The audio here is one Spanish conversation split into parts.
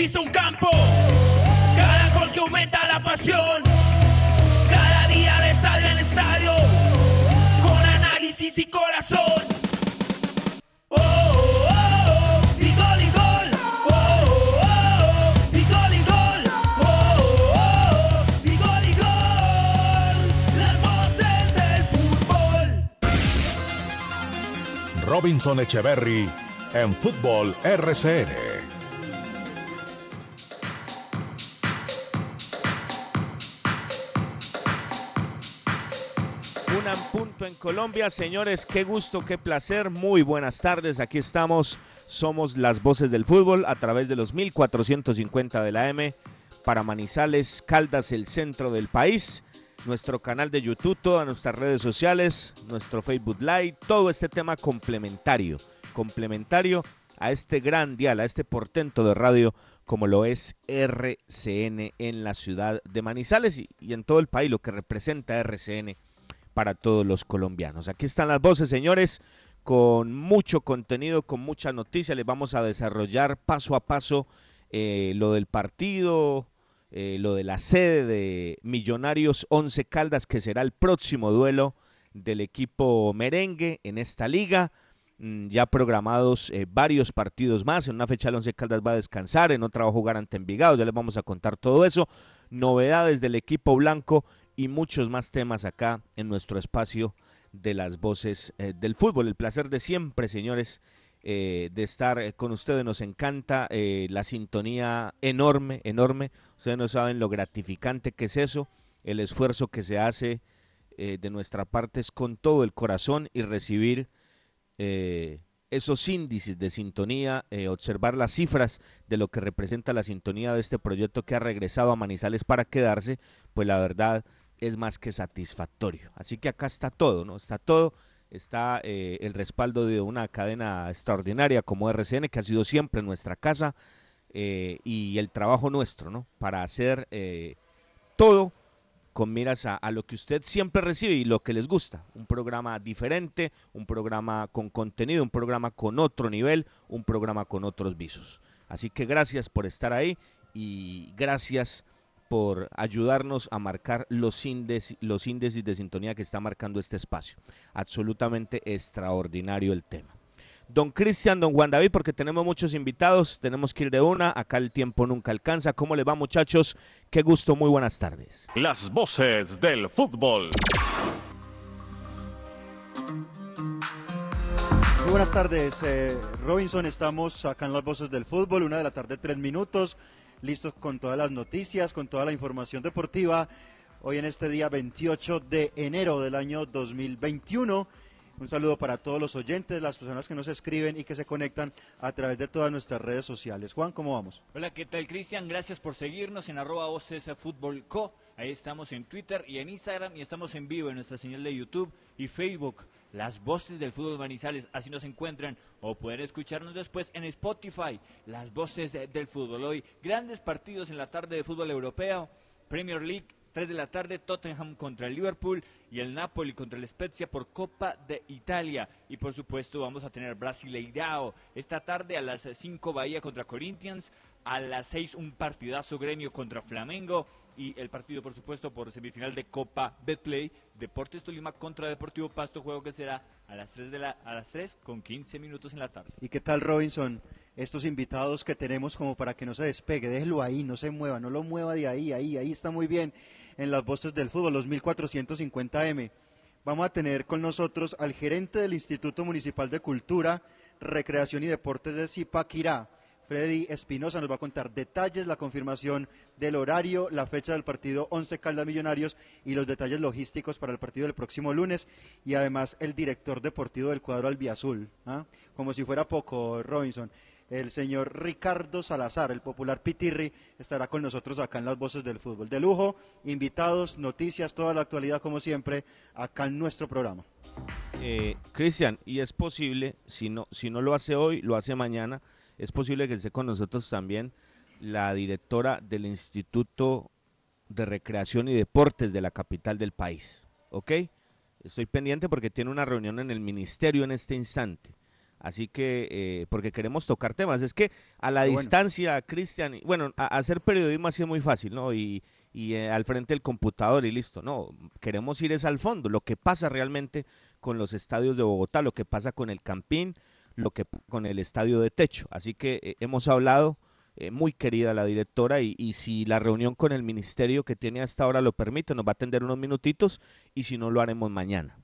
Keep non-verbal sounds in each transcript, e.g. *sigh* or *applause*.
Pisa un campo, cada gol que aumenta la pasión, cada día de estadio en estadio, con análisis y corazón. Oh, oh, oh, y gol y gol. Oh, oh, oh, y gol y gol. Oh, oh, oh, y gol y gol. Las voces del fútbol. Robinson Echeverry en Fútbol RCN. Colombia, señores, qué gusto, qué placer, muy buenas tardes, aquí estamos, somos las voces del fútbol a través de los 1450 de la M para Manizales, Caldas, el centro del país, nuestro canal de YouTube, todas nuestras redes sociales, nuestro Facebook Live, todo este tema complementario, complementario a este gran dial, a este portento de radio como lo es RCN en la ciudad de Manizales y, y en todo el país, lo que representa RCN para todos los colombianos. Aquí están las voces, señores, con mucho contenido, con mucha noticia. Les vamos a desarrollar paso a paso eh, lo del partido, eh, lo de la sede de Millonarios 11 Caldas, que será el próximo duelo del equipo merengue en esta liga. Mm, Ya programados eh, varios partidos más. En una fecha el Once Caldas va a descansar, en otra va a jugar ante Envigado. Ya les vamos a contar todo eso. Novedades del equipo blanco y muchos más temas acá en nuestro espacio de las voces eh, del fútbol. El placer de siempre, señores, eh, de estar eh, con ustedes. Nos encanta la sintonía enorme, enorme. Ustedes no saben lo gratificante que es eso, el esfuerzo que se hace de nuestra parte es con todo el corazón y recibir esos índices de sintonía, observar las cifras de lo que representa la sintonía de este proyecto que ha regresado a Manizales para quedarse, pues la verdad es más que satisfactorio. Así que acá está todo, ¿no? Está todo, está eh, el respaldo de una cadena extraordinaria como RCN, que ha sido siempre nuestra casa, eh, y el trabajo nuestro, ¿no? Para hacer eh, todo con miras a, lo que usted siempre recibe y lo que les gusta. Un programa diferente, un programa con contenido, un programa con otro nivel, un programa con otros visos. Así que gracias por estar ahí y gracias ayudarnos a marcar los índices, los índices de sintonía que está marcando este espacio. Absolutamente extraordinario el tema. Don Cristian, don Juan David, porque tenemos muchos invitados, tenemos que ir de una, acá el tiempo nunca alcanza. ¿Cómo le va muchachos? Qué gusto, muy buenas tardes. Las voces del fútbol. Muy buenas tardes, eh, Robinson. Estamos acá en las voces del fútbol, una de la tarde, tres minutos, listos con todas las noticias, con toda la información deportiva. Hoy en este día 28 de enero del año 2021. Un saludo para todos los oyentes, las personas que nos escriben y que se conectan a través de todas nuestras redes sociales. Juan, ¿cómo vamos? Hola, ¿qué tal Cristian? Gracias por seguirnos en arroba co. Ahí estamos en Twitter y en Instagram y estamos en vivo en nuestra señal de YouTube y Facebook. Las voces del fútbol Manizales, así nos encuentran o pueden escucharnos después en Spotify. Las voces eh, del fútbol hoy. Grandes partidos en la tarde de fútbol europeo. Premier League, 3 de la tarde, Tottenham contra el Liverpool y el Napoli contra el Spezia por Copa de Italia. Y por supuesto vamos a tener Brasileirao esta tarde a las 5 Bahía contra Corinthians, a las 6 un partidazo Gremio contra Flamengo y el partido por supuesto por semifinal de Copa Betplay, Deportes Tolima contra Deportivo Pasto, juego que será a las 3 de la a las 3 con 15 minutos en la tarde. ¿Y qué tal, Robinson? Estos invitados que tenemos como para que no se despegue, déjelo ahí, no se mueva, no lo mueva de ahí, ahí, ahí está muy bien en las voces del fútbol, los 1450M. Vamos a tener con nosotros al gerente del Instituto Municipal de Cultura, Recreación y Deportes de Zipaquirá, Freddy Espinosa, nos va a contar detalles, la confirmación del horario, la fecha del partido 11 Caldas Millonarios y los detalles logísticos para el partido del próximo lunes y además el director deportivo del cuadro Albiazul, ¿ah? como si fuera poco, Robinson. el señor Ricardo Salazar, el popular Pitirri, estará con nosotros acá en las voces del fútbol. De lujo, invitados, noticias, toda la actualidad como siempre, acá en nuestro programa. Eh, Cristian, y es posible, si no, si no lo hace hoy, lo hace mañana, es posible que esté con nosotros también la directora del Instituto de Recreación y Deportes de la capital del país. ¿Ok? Estoy pendiente porque tiene una reunión en el ministerio en este instante. Así que, eh, porque queremos tocar temas. Es que a la distancia, Cristian, bueno, hacer periodismo ha sido muy fácil, ¿no? Y, y eh, al frente del computador y listo. No, queremos ir es al fondo, lo que pasa realmente con los estadios de Bogotá, lo que pasa con el Campín, lo que con el estadio de techo. Así que eh, hemos hablado, eh, muy querida la directora, y, si la reunión con el ministerio que tiene hasta ahora lo permite, nos va a atender unos minutitos, y si no lo haremos mañana.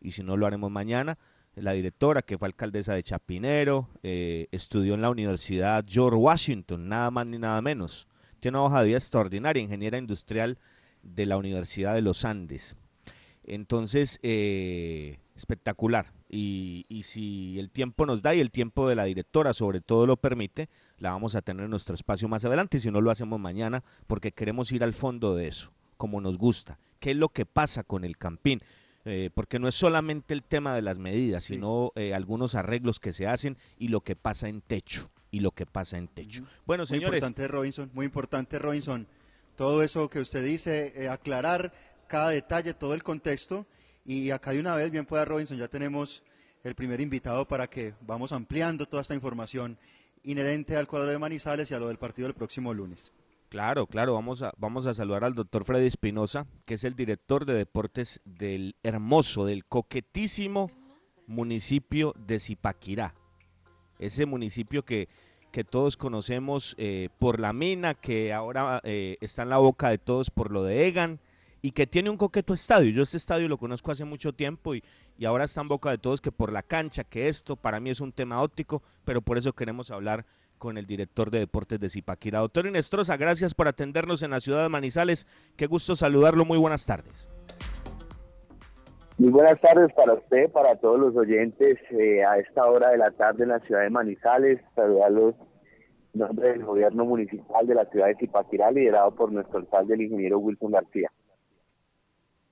Y si no lo haremos mañana, la directora, que fue alcaldesa de Chapinero, estudió en la Universidad George Washington, nada más ni nada menos tiene una hoja de vida extraordinaria, ingeniera industrial de la Universidad de los Andes. Entonces, eh, espectacular. Y, y, si el tiempo nos da y el tiempo de la directora sobre todo lo permite, la vamos a tener en nuestro espacio más adelante. Si no lo hacemos mañana, porque queremos ir al fondo de eso, como nos gusta. ¿Qué es lo que pasa con el campín? Eh, porque no es solamente el tema de las medidas, sino eh, algunos arreglos que se hacen y lo que pasa en techo y lo que pasa en techo. Bueno, señores. Muy importante, Robinson, muy importante, Robinson. Todo eso que usted dice, eh, aclarar cada detalle, todo el contexto. Y acá de una vez, bien pueda Robinson, ya tenemos el primer invitado para que vamos ampliando toda esta información inherente al cuadro de Manizales y a lo del partido del próximo lunes. Claro, claro, vamos a, vamos a saludar al doctor Freddy Espinosa, que es el director de deportes del hermoso, del coquetísimo municipio de Zipaquirá ese municipio que, que todos conocemos eh, por la mina, que ahora eh, está en la boca de todos por lo de Egan y que tiene un coqueto estadio. Yo este estadio lo conozco hace mucho tiempo y, y ahora está en boca de todos que por la cancha, que esto para mí es un tema óptico, pero por eso queremos hablar con el director de deportes de Zipaquira. Doctor Inestrosa, gracias por atendernos en la ciudad de Manizales. Qué gusto saludarlo. Muy buenas tardes. Muy buenas tardes para usted, para todos los oyentes eh, a esta hora de la tarde en la ciudad de Manizales. Saludarlos en nombre del gobierno municipal de la ciudad de Zipaquirá, liderado por nuestro alcalde, el ingeniero Wilson García.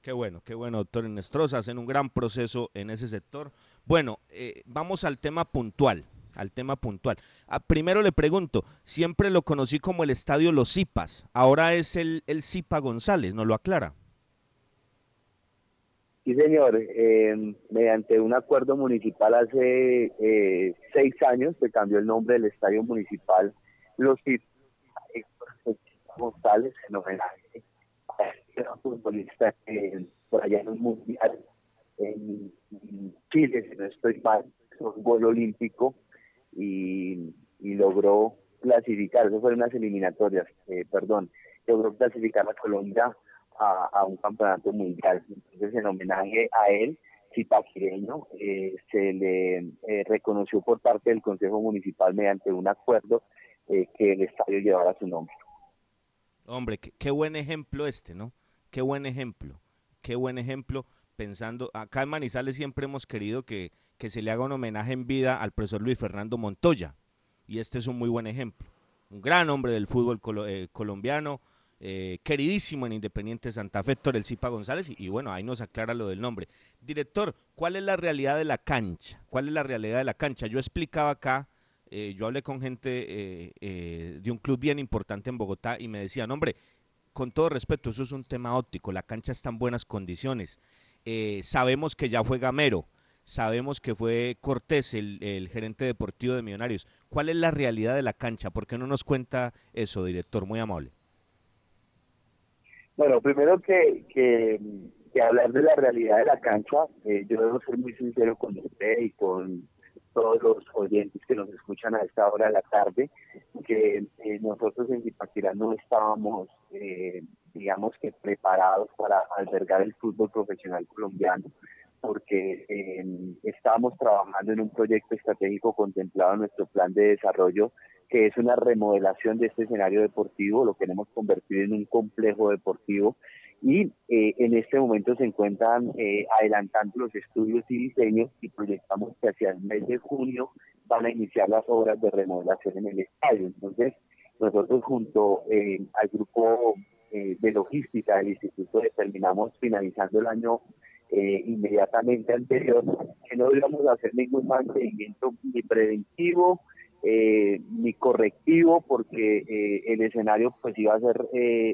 Qué bueno, qué bueno, doctor Nestroza, hacen un gran proceso en ese sector. Bueno, eh, vamos al tema puntual, al tema puntual. Ah, primero le pregunto, siempre lo conocí como el estadio Los Zipas, ahora es el, el Zipa González, ¿no lo aclara? Sí, señor. Eh, mediante un acuerdo municipal hace eh, seis años se cambió el nombre del estadio municipal Los González en a un futbolista por allá en un mundial en, Chile, si no estoy mal, un gol olímpico y, y logró clasificar, eso fueron unas eliminatorias, eh, perdón, logró clasificar a Colombia a, un campeonato mundial. Entonces, en homenaje a él, zipaquireño, eh, se le eh, reconoció por parte del Consejo Municipal mediante un acuerdo eh, que el estadio llevara su nombre. Hombre, qué, buen ejemplo este, ¿no? Qué buen ejemplo, qué buen ejemplo pensando, acá en Manizales siempre hemos querido que, que se le haga un homenaje en vida al profesor Luis Fernando Montoya, y este es un muy buen ejemplo. Un gran hombre del fútbol colombiano, eh, queridísimo en Independiente Santa Fe, Héctor El Cipa González, y, bueno, ahí nos aclara lo del nombre. Director, ¿cuál es la realidad de la cancha? ¿Cuál es la realidad de la cancha? Yo explicaba acá, eh, yo hablé con gente eh, de un club bien importante en Bogotá y me decían, hombre, con todo respeto, eso es un tema óptico, la cancha está en buenas condiciones. sabemos que ya fue Gamero, sabemos que fue Cortés, el, el, gerente deportivo de Millonarios. ¿Cuál es la realidad de la cancha? ¿Por qué no nos cuenta eso, director? Muy amable. Bueno, primero que, que, hablar de la realidad de la cancha, eh, yo debo ser muy sincero con usted y con todos los oyentes que nos escuchan a esta hora de la tarde, que eh, nosotros en Zipaquirá no estábamos, eh, digamos que preparados para albergar el fútbol profesional colombiano, porque estábamos trabajando en un proyecto estratégico contemplado en nuestro plan de desarrollo que es una remodelación de este escenario deportivo, lo queremos convertir en un complejo deportivo y eh, en este momento se encuentran eh, adelantando los estudios y diseños y proyectamos que hacia el mes de junio van a iniciar las obras de remodelación en el estadio. Entonces, nosotros junto eh, al grupo eh, de logística del instituto determinamos finalizando el año eh, inmediatamente anterior que no íbamos a hacer ningún mantenimiento ni preventivo ni correctivo porque el escenario pues iba a ser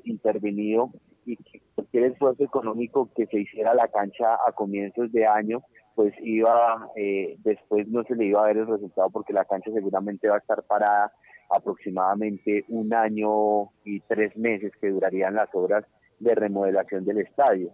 intervenido y que cualquier esfuerzo económico que se hiciera la cancha a comienzos de año pues iba, eh, después no se le iba a ver el resultado porque la cancha seguramente va a estar parada aproximadamente un año y tres meses que durarían las obras de remodelación del estadio.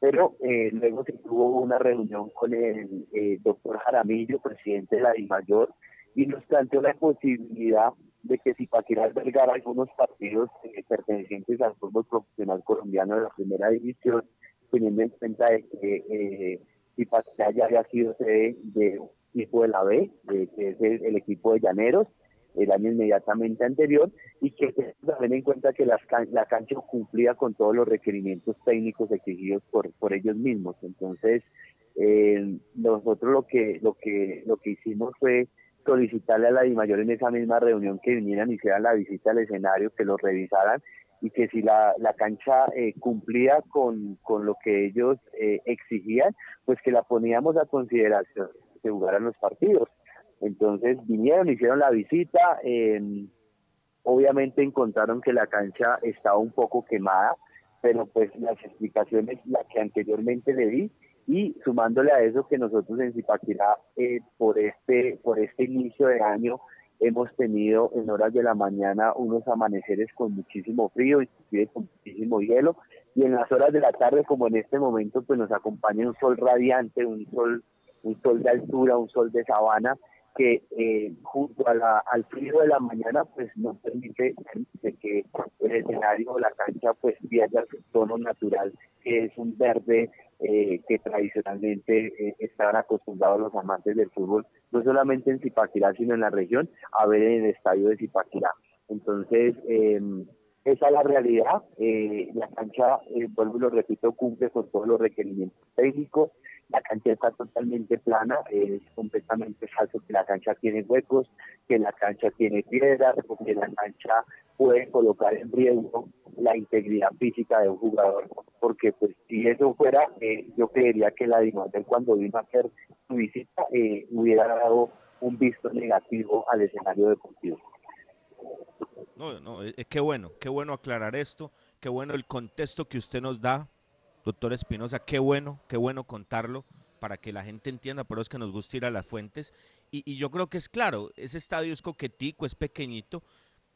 Pero eh, luego se tuvo una reunión con el eh, doctor Jaramillo, presidente de la DIMAYOR, y nos planteó la posibilidad de que si quiera albergar algunos partidos pertenecientes al fútbol profesional colombiano de la primera división, teniendo en cuenta de que y ya había sido sede de un equipo de la B, que es el, equipo de Llaneros, el año inmediatamente anterior, y que también en cuenta que la cancha cumplía con todos los requerimientos técnicos exigidos por, por ellos mismos. Entonces, eh, nosotros lo que, lo, que, lo que hicimos fue solicitarle a la DIMAYOR en esa misma reunión que vinieran y hicieran la visita al escenario, que lo revisaran y que si la, la cancha eh, cumplía con, lo que ellos eh, exigían, pues que la poníamos a consideración de jugar a los partidos. Entonces vinieron, hicieron la visita, obviamente encontraron que la cancha estaba un poco quemada, pero pues las explicaciones, las que anteriormente le di, y sumándole a eso que nosotros en Zipaquirá eh, por este por este inicio de año hemos tenido en horas de la mañana unos amaneceres con muchísimo frío, inclusive con muchísimo hielo, y en las horas de la tarde, como en este momento, pues nos acompaña un sol radiante, un sol, un sol de altura, un sol de sabana, que eh, junto a la, al frío de la mañana, pues nos permite, que el escenario, la cancha, pues pierda su tono natural, que es un verde eh, que tradicionalmente eh, estaban acostumbrados los amantes del fútbol, no solamente en Zipaquirá, sino en la región, a ver en el estadio de Zipaquirá. Entonces, eh, esa es la realidad. Eh, la cancha, eh, vuelvo y lo repito, cumple con todos los requerimientos técnicos. La cancha está totalmente plana, es completamente falso que la cancha tiene huecos, que la cancha tiene piedras, que la cancha puede colocar en riesgo la integridad física de un jugador, porque pues si eso fuera, eh, yo creería que la Dimater cuando vino a hacer su visita eh, hubiera dado un visto negativo al escenario deportivo. No, no, es, qué bueno, qué bueno aclarar esto, qué bueno el contexto que usted nos da, doctor Espinosa, qué bueno, qué bueno contarlo para que la gente entienda, pero es que nos gusta ir a las fuentes. Y, yo creo que es claro, ese estadio es coquetico, es pequeñito,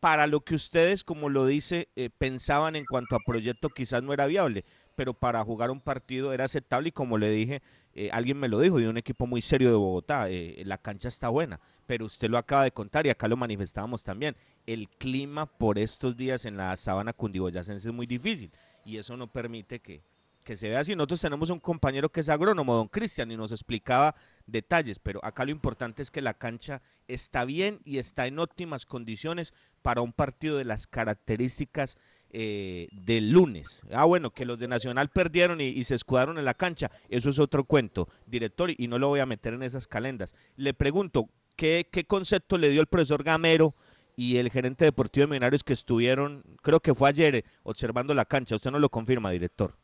para lo que ustedes, como lo dice, eh, pensaban en cuanto a proyecto quizás no era viable, pero para jugar un partido era aceptable y como le dije, eh, alguien me lo dijo, de un equipo muy serio de Bogotá, eh, la cancha está buena, pero usted lo acaba de contar y acá lo manifestábamos también, el clima por estos días en la sabana cundiboyacense es muy difícil y eso no permite que, que se vea así. Nosotros tenemos un compañero que es agrónomo, don Cristian, y nos explicaba detalles, pero acá lo importante es que la cancha está bien y está en óptimas condiciones para un partido de las características eh, del lunes. Ah, bueno, que los de Nacional perdieron y, se escudaron en la cancha, eso es otro cuento, director, y no lo voy a meter en esas calendas. Le pregunto, ¿qué, qué concepto le dio el profesor Gamero? y el gerente deportivo de Millonarios que estuvieron, creo que fue ayer, observando la cancha. Usted no lo confirma, director.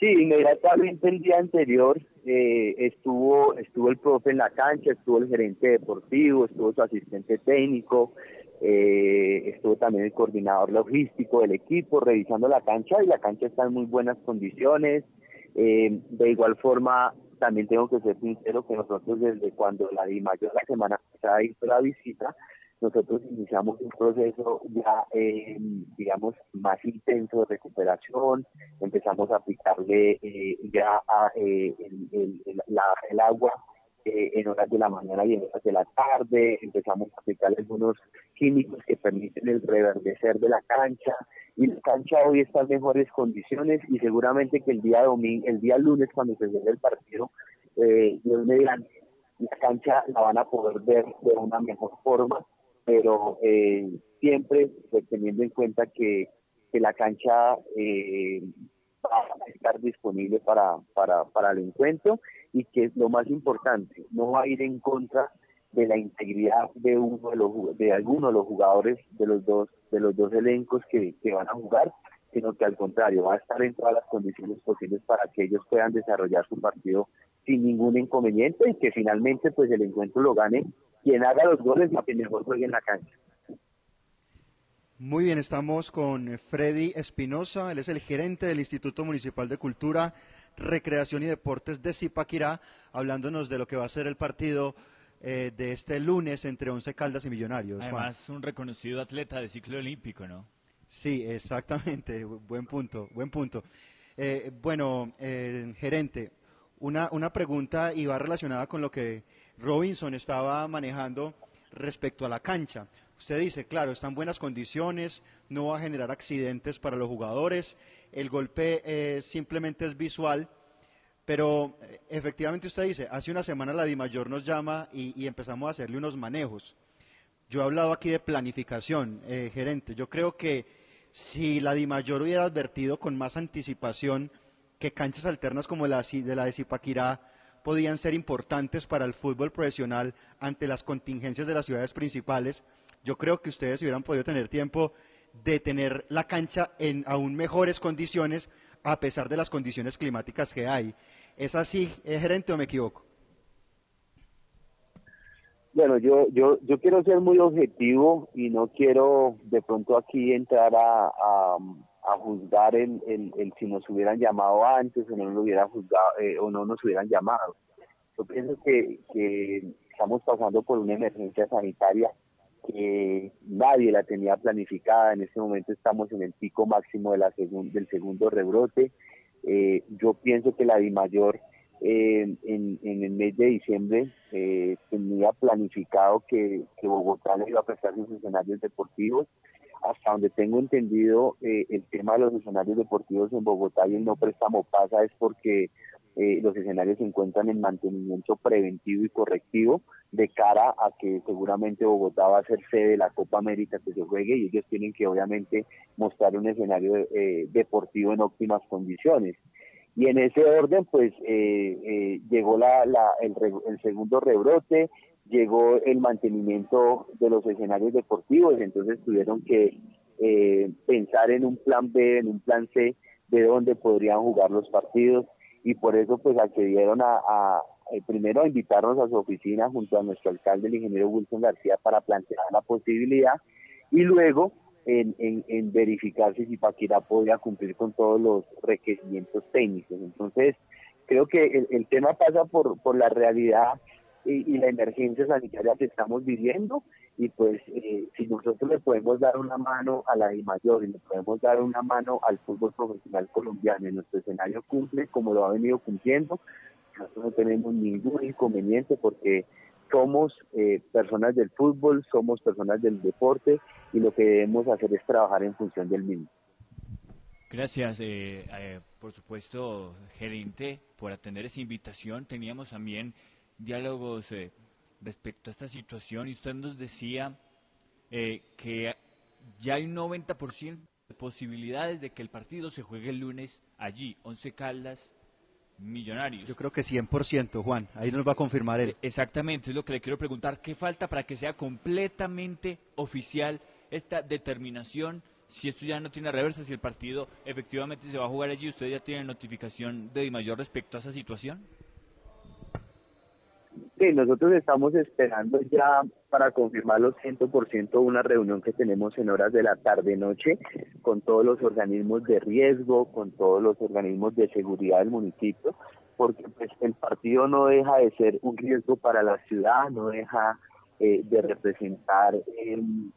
Sí, inmediatamente el día anterior eh, estuvo estuvo el profe en la cancha, estuvo el gerente deportivo, estuvo su asistente técnico, eh, estuvo también el coordinador logístico del equipo revisando la cancha y la cancha está en muy buenas condiciones. Eh, de igual forma, también tengo que ser sincero que nosotros desde cuando la Di Mayor la semana pasada hizo la visita, nosotros iniciamos un proceso ya, eh, digamos, más intenso de recuperación, empezamos a aplicarle eh, ya eh, el, el, agua en horas de la mañana y en horas de la tarde, empezamos a aplicarle algunos químicos que permiten el reverdecer de la cancha y la cancha hoy está en mejores condiciones y seguramente que el día domingo, el día lunes cuando se llegue el partido, eh, la cancha la van a poder ver de una mejor forma pero eh, siempre pues, teniendo en cuenta que, que la cancha eh, va a estar disponible para, para, para el encuentro y que lo más importante, no va a ir en contra de la integridad de uno de los de alguno de los jugadores de los dos de los dos elencos que, que van a jugar sino que al contrario va a estar en todas las condiciones posibles para que ellos puedan desarrollar su partido sin ningún inconveniente y que finalmente pues el encuentro lo gane quien haga los goles y quien mejor juegue en la cancha. Muy bien, estamos con Freddy Espinosa, él es el gerente del Instituto Municipal de Cultura, Recreación y Deportes de Zipaquirá, hablándonos de lo que va a ser el partido eh, de este lunes entre Once Caldas y Millonarios. Además, un reconocido atleta de ciclo olímpico, ¿no? Sí, exactamente, *laughs* buen punto, buen punto. Eh, bueno, eh, gerente, una, una pregunta y va relacionada con lo que Robinson estaba manejando respecto a la cancha. Usted dice, claro, está en buenas condiciones, no va a generar accidentes para los jugadores, el golpe eh, simplemente es visual, pero eh, efectivamente usted dice, hace una semana la DIMAYOR nos llama y, empezamos a hacerle unos manejos. Yo he hablado aquí de planificación, eh, gerente. Yo creo que si la DIMAYOR hubiera advertido con más anticipación que canchas alternas como la de la de Zipaquirá podían ser importantes para el fútbol profesional ante las contingencias de las ciudades principales, yo creo que ustedes hubieran podido tener tiempo de tener la cancha en aún mejores condiciones a pesar de las condiciones climáticas que hay. ¿Es así, ¿es gerente o me equivoco? Bueno, yo, yo, yo quiero ser muy objetivo y no quiero de pronto aquí entrar a, a, juzgar el, el, si nos hubieran llamado antes o no nos hubieran juzgado eh, o no nos hubieran llamado. Yo pienso que, que estamos pasando por una emergencia sanitaria que nadie la tenía planificada. En este momento estamos en el pico máximo de la del segundo rebrote. Eh, yo pienso que la DIMAYOR eh, en, en, el mes de diciembre eh, tenía planificado que, que, Bogotá le iba a prestar sus escenarios deportivos. Hasta donde tengo entendido, eh, el tema de los escenarios deportivos en Bogotá y el no préstamo pasa es porque eh, los escenarios se encuentran en mantenimiento preventivo y correctivo de cara a que seguramente Bogotá va a ser sede de la Copa América que se juegue y ellos tienen que obviamente mostrar un escenario eh, deportivo en óptimas condiciones. Y en ese orden, pues eh, eh, llegó la, la, el, el, segundo rebrote, llegó el mantenimiento de los escenarios deportivos, entonces tuvieron que pensar en un plan B, en un plan C, de dónde podrían jugar los partidos y por eso pues accedieron a, a, eh, primero a invitarnos a su oficina junto a nuestro alcalde, el ingeniero Wilson García, para plantear la posibilidad y luego en, en, verificar si Zipaquirá podía cumplir con todos los requerimientos técnicos. Entonces, creo que el, el tema pasa por, por la realidad y, la emergencia sanitaria que estamos viviendo y pues eh, si nosotros le podemos dar una mano a la mayor y le podemos dar una mano al fútbol profesional colombiano en nuestro escenario cumple como lo ha venido cumpliendo, nosotros no tenemos ningún inconveniente porque somos eh, personas del fútbol, somos personas del deporte y lo que debemos hacer es trabajar en función del mismo. Gracias, eh, por supuesto, gerente, por atender esa invitación. Teníamos también diálogos eh, respecto a esta situación y usted nos decía eh, que ya hay un 90% de posibilidades de que el partido se juegue el lunes allí, Once Caldas, Millonarios. Yo creo que 100%, Juan, ahí nos va a confirmar él. Exactamente, es lo que le quiero preguntar, ¿qué falta para que sea completamente oficial esta determinación? Si esto ya no tiene reversa, si el partido efectivamente se va a jugar allí, ¿usted ya tiene notificación de mayor respecto a esa situación? Sí, nosotros estamos esperando ya para confirmarlo 100% una reunión que tenemos en horas de la tarde-noche con todos los organismos de riesgo, con todos los organismos de seguridad del municipio, porque pues, el partido no deja de ser un riesgo para la ciudad, no deja eh, de representar em,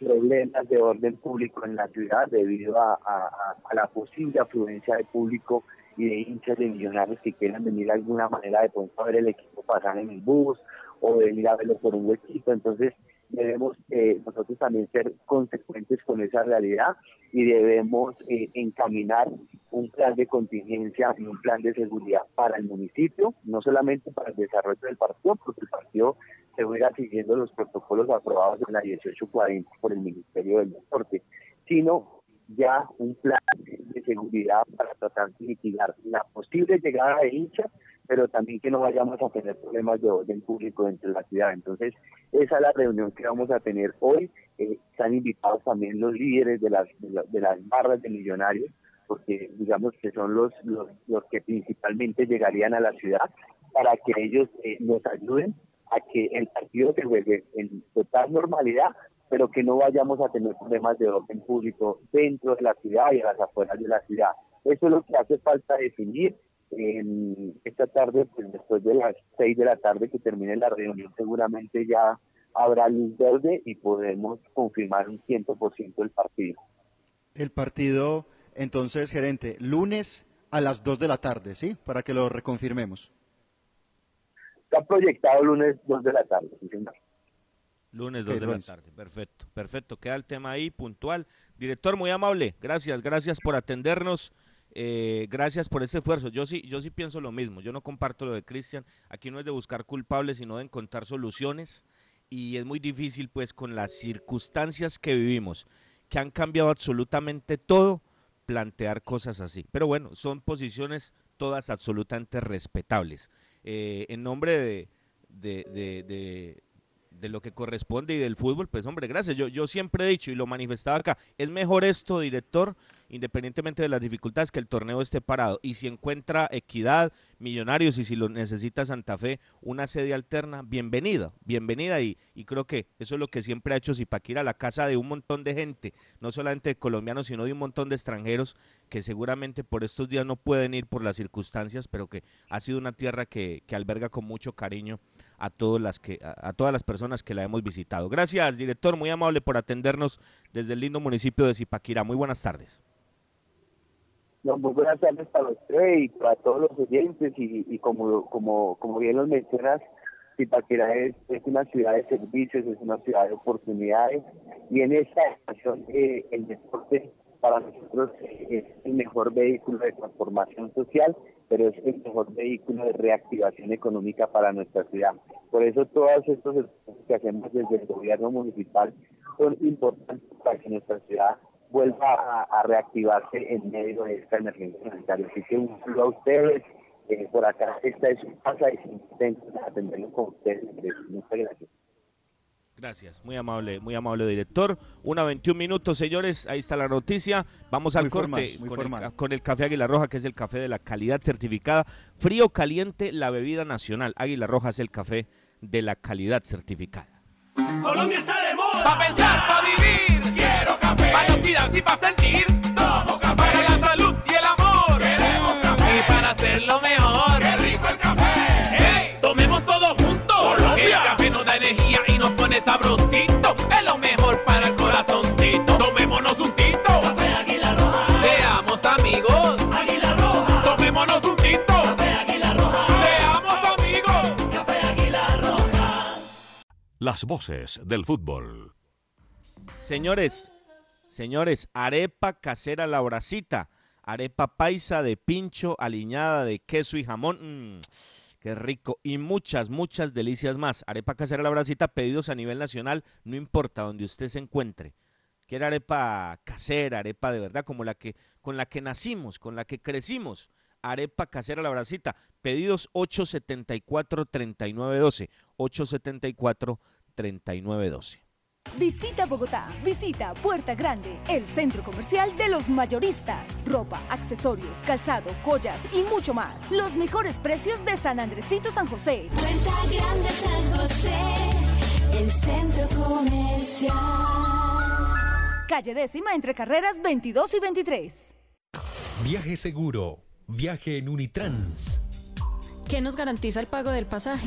problemas de orden público en la ciudad debido a la posible afluencia de público y de hinchas de millonarios que quieran venir de alguna manera de pronto a ver el equipo pasar en el bus o venir a verlo por un huequito. Entonces debemos eh, nosotros también ser consecuentes con esa realidad y debemos eh, encaminar un plan de contingencia y un plan de seguridad para el municipio, no solamente para el desarrollo del partido, porque el partido se va siguiendo los protocolos aprobados en la 1840 por el Ministerio del Deporte, sino ya un plan de seguridad para tratar de mitigar la posible llegada de hinchas, pero también que no vayamos a tener problemas de orden público dentro de la ciudad. Entonces, esa es la reunión que vamos a tener hoy. Eh, están invitados también los líderes de las, de, las barras de millonarios, porque digamos que son los, los, los que principalmente llegarían a la ciudad para que ellos eh, nos ayuden a que el partido se juegue en total normalidad, pero que no vayamos a tener problemas de orden público dentro de la ciudad y a las afueras de la ciudad. Eso es lo que hace falta definir. esta tarde, pues después de las seis de la tarde que termine la reunión, seguramente ya habrá luz verde y podemos confirmar un 100% el partido. El partido, entonces, gerente, lunes a las 2 de la tarde, ¿sí? Para que lo reconfirmemos. Está proyectado lunes 2 de la tarde, sí, señor. Lunes 2 de la tarde, perfecto, perfecto. Queda el tema ahí puntual. Director, muy amable, gracias, gracias por atendernos. Eh, gracias por ese esfuerzo. Yo sí, yo sí pienso lo mismo. Yo no comparto lo de Cristian. Aquí no es de buscar culpables, sino de encontrar soluciones. Y es muy difícil, pues, con las circunstancias que vivimos, que han cambiado absolutamente todo, plantear cosas así. Pero bueno, son posiciones todas absolutamente respetables. Eh, en nombre de, de, de lo que corresponde y del fútbol, pues hombre, gracias. Yo, yo siempre he dicho y lo manifestaba acá, es mejor esto, director, independientemente de las dificultades, que el torneo esté parado. Y si encuentra equidad, millonarios, y si lo necesita Santa Fe, una sede alterna, bienvenida, bienvenida. Y, y creo que eso es lo que siempre ha hecho Zipaquira, la casa de un montón de gente, no solamente de colombianos, sino de un montón de extranjeros que seguramente por estos días no pueden ir por las circunstancias, pero que ha sido una tierra que, que alberga con mucho cariño a todas las que a, todas las personas que la hemos visitado. Gracias, director, muy amable por atendernos desde el lindo municipio de Zipaquirá. Muy buenas tardes. muy buenas tardes para usted y para todos los oyentes y, como, como, como bien lo mencionas, Zipaquirá es, es, una ciudad de servicios, es una ciudad de oportunidades y en esta ocasión eh, el deporte para nosotros es el mejor vehículo de transformación social pero es el mejor vehículo de reactivación económica para nuestra ciudad. Por eso todos estos esfuerzos que hacemos desde el gobierno municipal son importantes para que nuestra ciudad vuelva a, reactivarse en medio de esta emergencia sanitaria. Así que un saludo a ustedes, eh, por acá esta es su casa y se atenderlo con ustedes. Muchas gracias. Gracias, muy amable, muy amable director. Una 21 minutos, señores, ahí está la noticia. Vamos al corte con, el, café Águila Roja, que es el café de la calidad certificada. Frío caliente, la bebida nacional. Águila Roja es el café de la calidad certificada. Colombia está de moda. Pa' pensar, pa' vivir. Quiero café. Pa' y pa' sentir. Pone sabrosito. Es lo mejor para el corazoncito. Tomémonos un tinto. Café Águila Roja. Seamos amigos. Águila Roja. Tomémonos un tinto. Café Águila Roja. Seamos amigos. Café Águila Roja. Las voces del fútbol. Señores, señores, arepa casera la bracita. Arepa paisa de pincho, aliñada de queso y jamón. Mm. Qué rico. Y muchas, muchas delicias más. Arepa casera la bracita, pedidos a nivel nacional, no importa donde usted se encuentre. Quiere arepa casera, arepa de verdad, como la que, con la que nacimos, con la que crecimos. Arepa casera la bracita. Pedidos 874-3912. 874-3912. Visita Bogotá, visita Puerta Grande, el centro comercial de los mayoristas. Ropa, accesorios, calzado, joyas y mucho más. Los mejores precios de San Andresito San José. Puerta Grande San José, el centro comercial. Calle décima entre carreras 22 y 23. Viaje seguro, viaje en Unitrans. ¿Qué nos garantiza el pago del pasaje?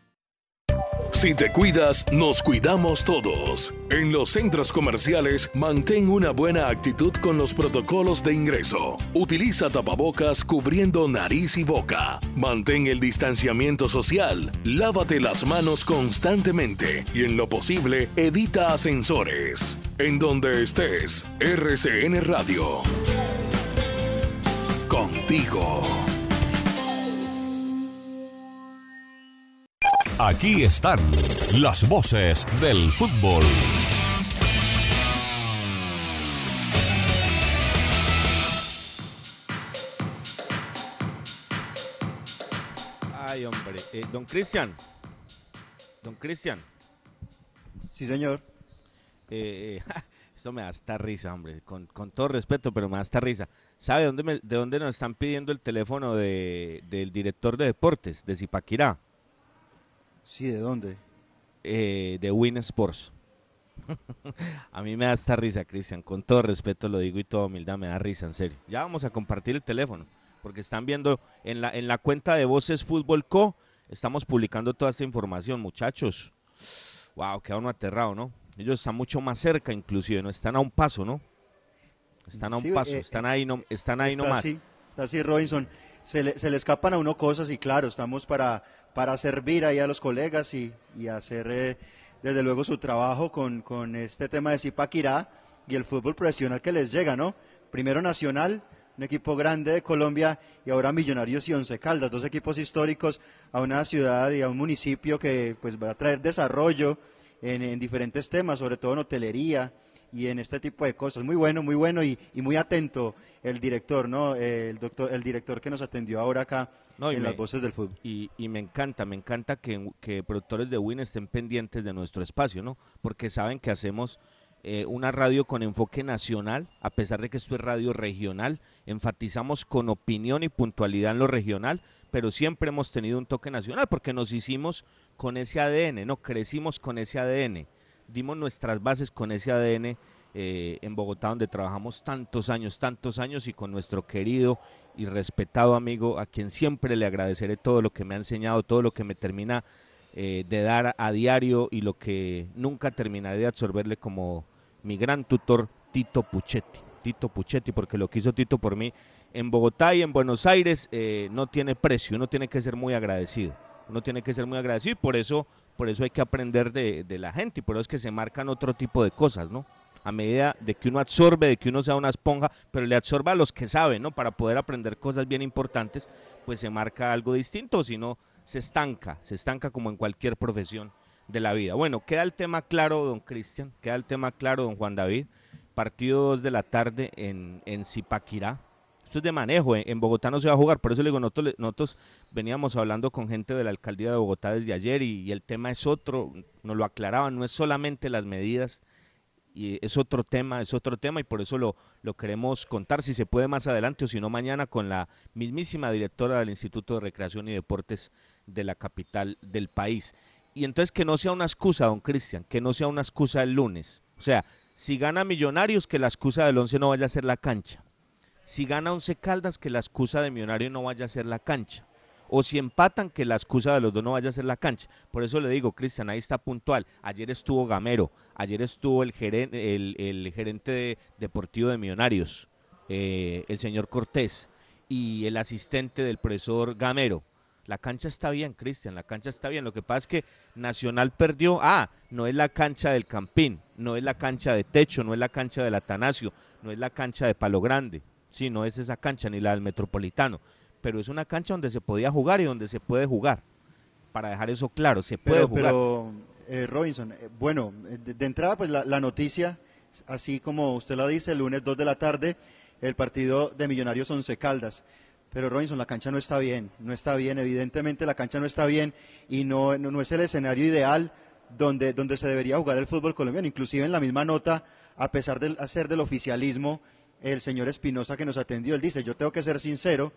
Si te cuidas, nos cuidamos todos. En los centros comerciales, mantén una buena actitud con los protocolos de ingreso. Utiliza tapabocas cubriendo nariz y boca. Mantén el distanciamiento social. Lávate las manos constantemente y en lo posible evita ascensores. En donde estés, RCN Radio. Contigo. Aquí están las voces del fútbol. Ay, hombre. Eh, don Cristian. Don Cristian. Sí, señor. Eh, eh, *laughs* esto me da esta risa, hombre. Con, con todo respeto, pero me da esta risa. ¿Sabe dónde me- de dónde nos están pidiendo el teléfono de, del director de deportes, de Zipaquirá? Sí, ¿de dónde? Eh, de Win Sports. *laughs* a mí me da esta risa, Cristian. Con todo respeto lo digo y toda humildad, me da risa, en serio. Ya vamos a compartir el teléfono, porque están viendo en la, en la cuenta de Voces Fútbol Co. Estamos publicando toda esta información, muchachos. Wow, queda uno aterrado, ¿no? Ellos están mucho más cerca, inclusive, ¿no? Están a un paso, ¿no? Están a un Sí, paso, eh, están ahí, no, están ahí Está nomás. así, está así, Robinson. Se le, se le escapan a uno cosas y claro, estamos para, para servir ahí a los colegas y, y hacer eh, desde luego su trabajo con, con este tema de Zipaquirá y el fútbol profesional que les llega, ¿no? Primero Nacional, un equipo grande de Colombia y ahora Millonarios y Once Caldas, dos equipos históricos a una ciudad y a un municipio que pues va a traer desarrollo en, en diferentes temas, sobre todo en hotelería y en este tipo de cosas. Muy bueno, muy bueno y, y muy atento el director, ¿no? Eh, El doctor, el director que nos atendió ahora acá No, y en me- las voces del fútbol. Y, y me encanta, me encanta que, que productores de Win estén pendientes de nuestro espacio, ¿no? Porque saben que hacemos eh, una radio con enfoque nacional, a pesar de que esto es radio regional, enfatizamos con opinión y puntualidad en lo regional, pero siempre hemos tenido un toque nacional porque nos hicimos con ese ADN, ¿no? Crecimos con ese ADN, dimos nuestras bases con ese ADN eh, en Bogotá, donde trabajamos tantos años, tantos años y con nuestro querido y respetado amigo, a quien siempre le agradeceré todo lo que me ha enseñado, todo lo que me termina eh, de dar a diario y lo que nunca terminaré de absorberle como mi gran tutor Tito Puchetti. Tito Puchetti, porque lo que hizo Tito por mí en Bogotá y en Buenos Aires eh, no tiene precio, uno tiene que ser muy agradecido. Uno tiene que ser muy agradecido y por eso, por eso hay que aprender de, la gente y por eso es que se marcan otro tipo de cosas, ¿no? A medida de que uno absorbe, de que uno sea una esponja, pero le absorba a los que saben, ¿no? Para poder aprender cosas bien importantes, pues se marca algo distinto, si no se estanca, se estanca como en cualquier profesión de la vida. Bueno, queda el tema claro, don Cristian, queda el tema claro, don Juan David. Partido 2 de la tarde en, en Zipaquirá. Esto es de manejo, en, Bogotá no se va a jugar, por eso le digo, nosotros veníamos hablando con gente de la alcaldía de Bogotá desde ayer y, y el tema es otro, nos lo aclaraban, no es solamente las medidas, y es otro tema, es otro tema y por eso lo, lo queremos contar, si se puede más adelante o si no mañana con la mismísima directora del Instituto de Recreación y Deportes de la capital del país. Y entonces que no sea una excusa, don Cristian, que no sea una excusa el lunes. O sea, si gana Millonarios, que la excusa del 11 no vaya a ser la cancha. Si gana Once Caldas, que la excusa de Millonario no vaya a ser la cancha. O si empatan, que la excusa de los dos no vaya a ser la cancha. Por eso le digo, Cristian, ahí está puntual. Ayer estuvo Gamero, ayer estuvo el, el, gerente de- deportivo de Millonarios, eh, el señor Cortés, y el asistente del profesor Gamero. La cancha está bien, Cristian, la cancha está bien. Lo que pasa es que Nacional perdió. Ah, no es la cancha del Campín, no es la cancha de Techo, no es la cancha del Atanasio, no es la cancha de Palo Grande. Sí, no es esa cancha ni la del Metropolitano. Pero es una cancha donde se podía jugar y donde se puede jugar. Para dejar eso claro, se puede Pero, jugar. pero eh, Robinson, eh, bueno, eh, de, de entrada, pues la, la noticia, así como usted lo dice, el lunes 2 de la tarde, el partido de Millonarios Once Caldas. Pero Robinson, la cancha no está bien, no está bien, evidentemente la cancha no está bien y no, no, no es el escenario ideal donde, donde se debería jugar el fútbol colombiano. Inclusive en la misma nota, a pesar de hacer del oficialismo, el señor Espinosa que nos atendió, él dice, yo tengo que ser sincero,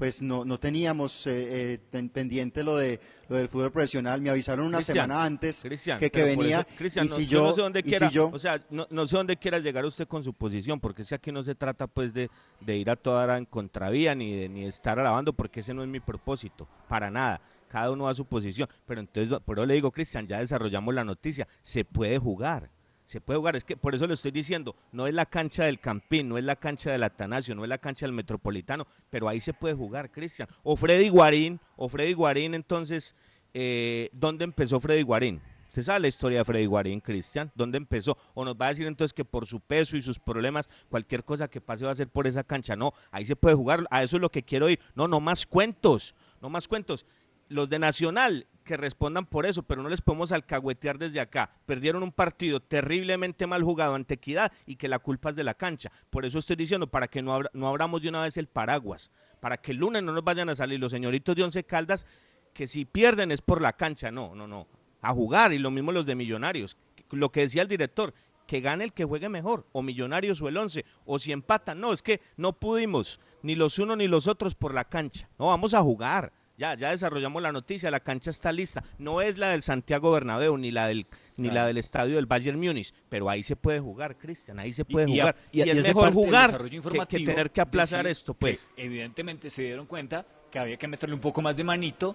pues no, no teníamos eh, eh, pendiente lo de lo del fútbol profesional. Me avisaron una semana antes que, que venía. Cristian, no, yo, no sé dónde quiera, o sea, no, sé dónde quiera llegar usted con su posición, porque si aquí no se trata pues de, ir a toda hora en contravía ni de, ni de estar alabando, porque ese no es mi propósito, para nada. Cada uno a su posición. Pero entonces, por eso le digo, Cristian, ya desarrollamos la noticia, se puede jugar se puede jugar. Es que por eso le estoy diciendo, no es la cancha del Campín, no es la cancha del Atanasio, no es la cancha del Metropolitano, pero ahí se puede jugar, Cristian. O Freddy Guarín, o Freddy Guarín, entonces, eh, ¿dónde empezó Freddy Guarín? Usted sabe la historia de Freddy Guarín, Cristian, ¿dónde empezó? O nos va a decir entonces que por su peso y sus problemas, cualquier cosa que pase va a ser por esa cancha. No, ahí se puede jugar, a eso es lo que quiero ir. No, no más cuentos, no más cuentos. Los de Nacional, que respondan por eso, pero no les podemos alcahuetear desde acá. Perdieron un partido terriblemente mal jugado ante Equidad y que la culpa es de la cancha. Por eso estoy diciendo, para que no, no abramos de una vez el paraguas, para que el lunes no nos vayan a salir los señoritos de Once Caldas, que si pierden es por la cancha. No, no, no. A jugar, y lo mismo los de Millonarios. Lo que decía el director, que gane el que juegue mejor, o Millonarios o el Once, o si empatan. No, es que no pudimos, ni los unos ni los otros por la cancha. No, vamos a jugar ya, ya desarrollamos la noticia, la cancha está lista. No es la del Santiago Bernabéu ni la del ni la del estadio del Bayern Múnich, pero ahí se puede jugar, Cristian, ahí se puede jugar. Y, es mejor jugar que, tener que aplazar esto, pues. Evidentemente se dieron cuenta que había que meterle un poco más de manito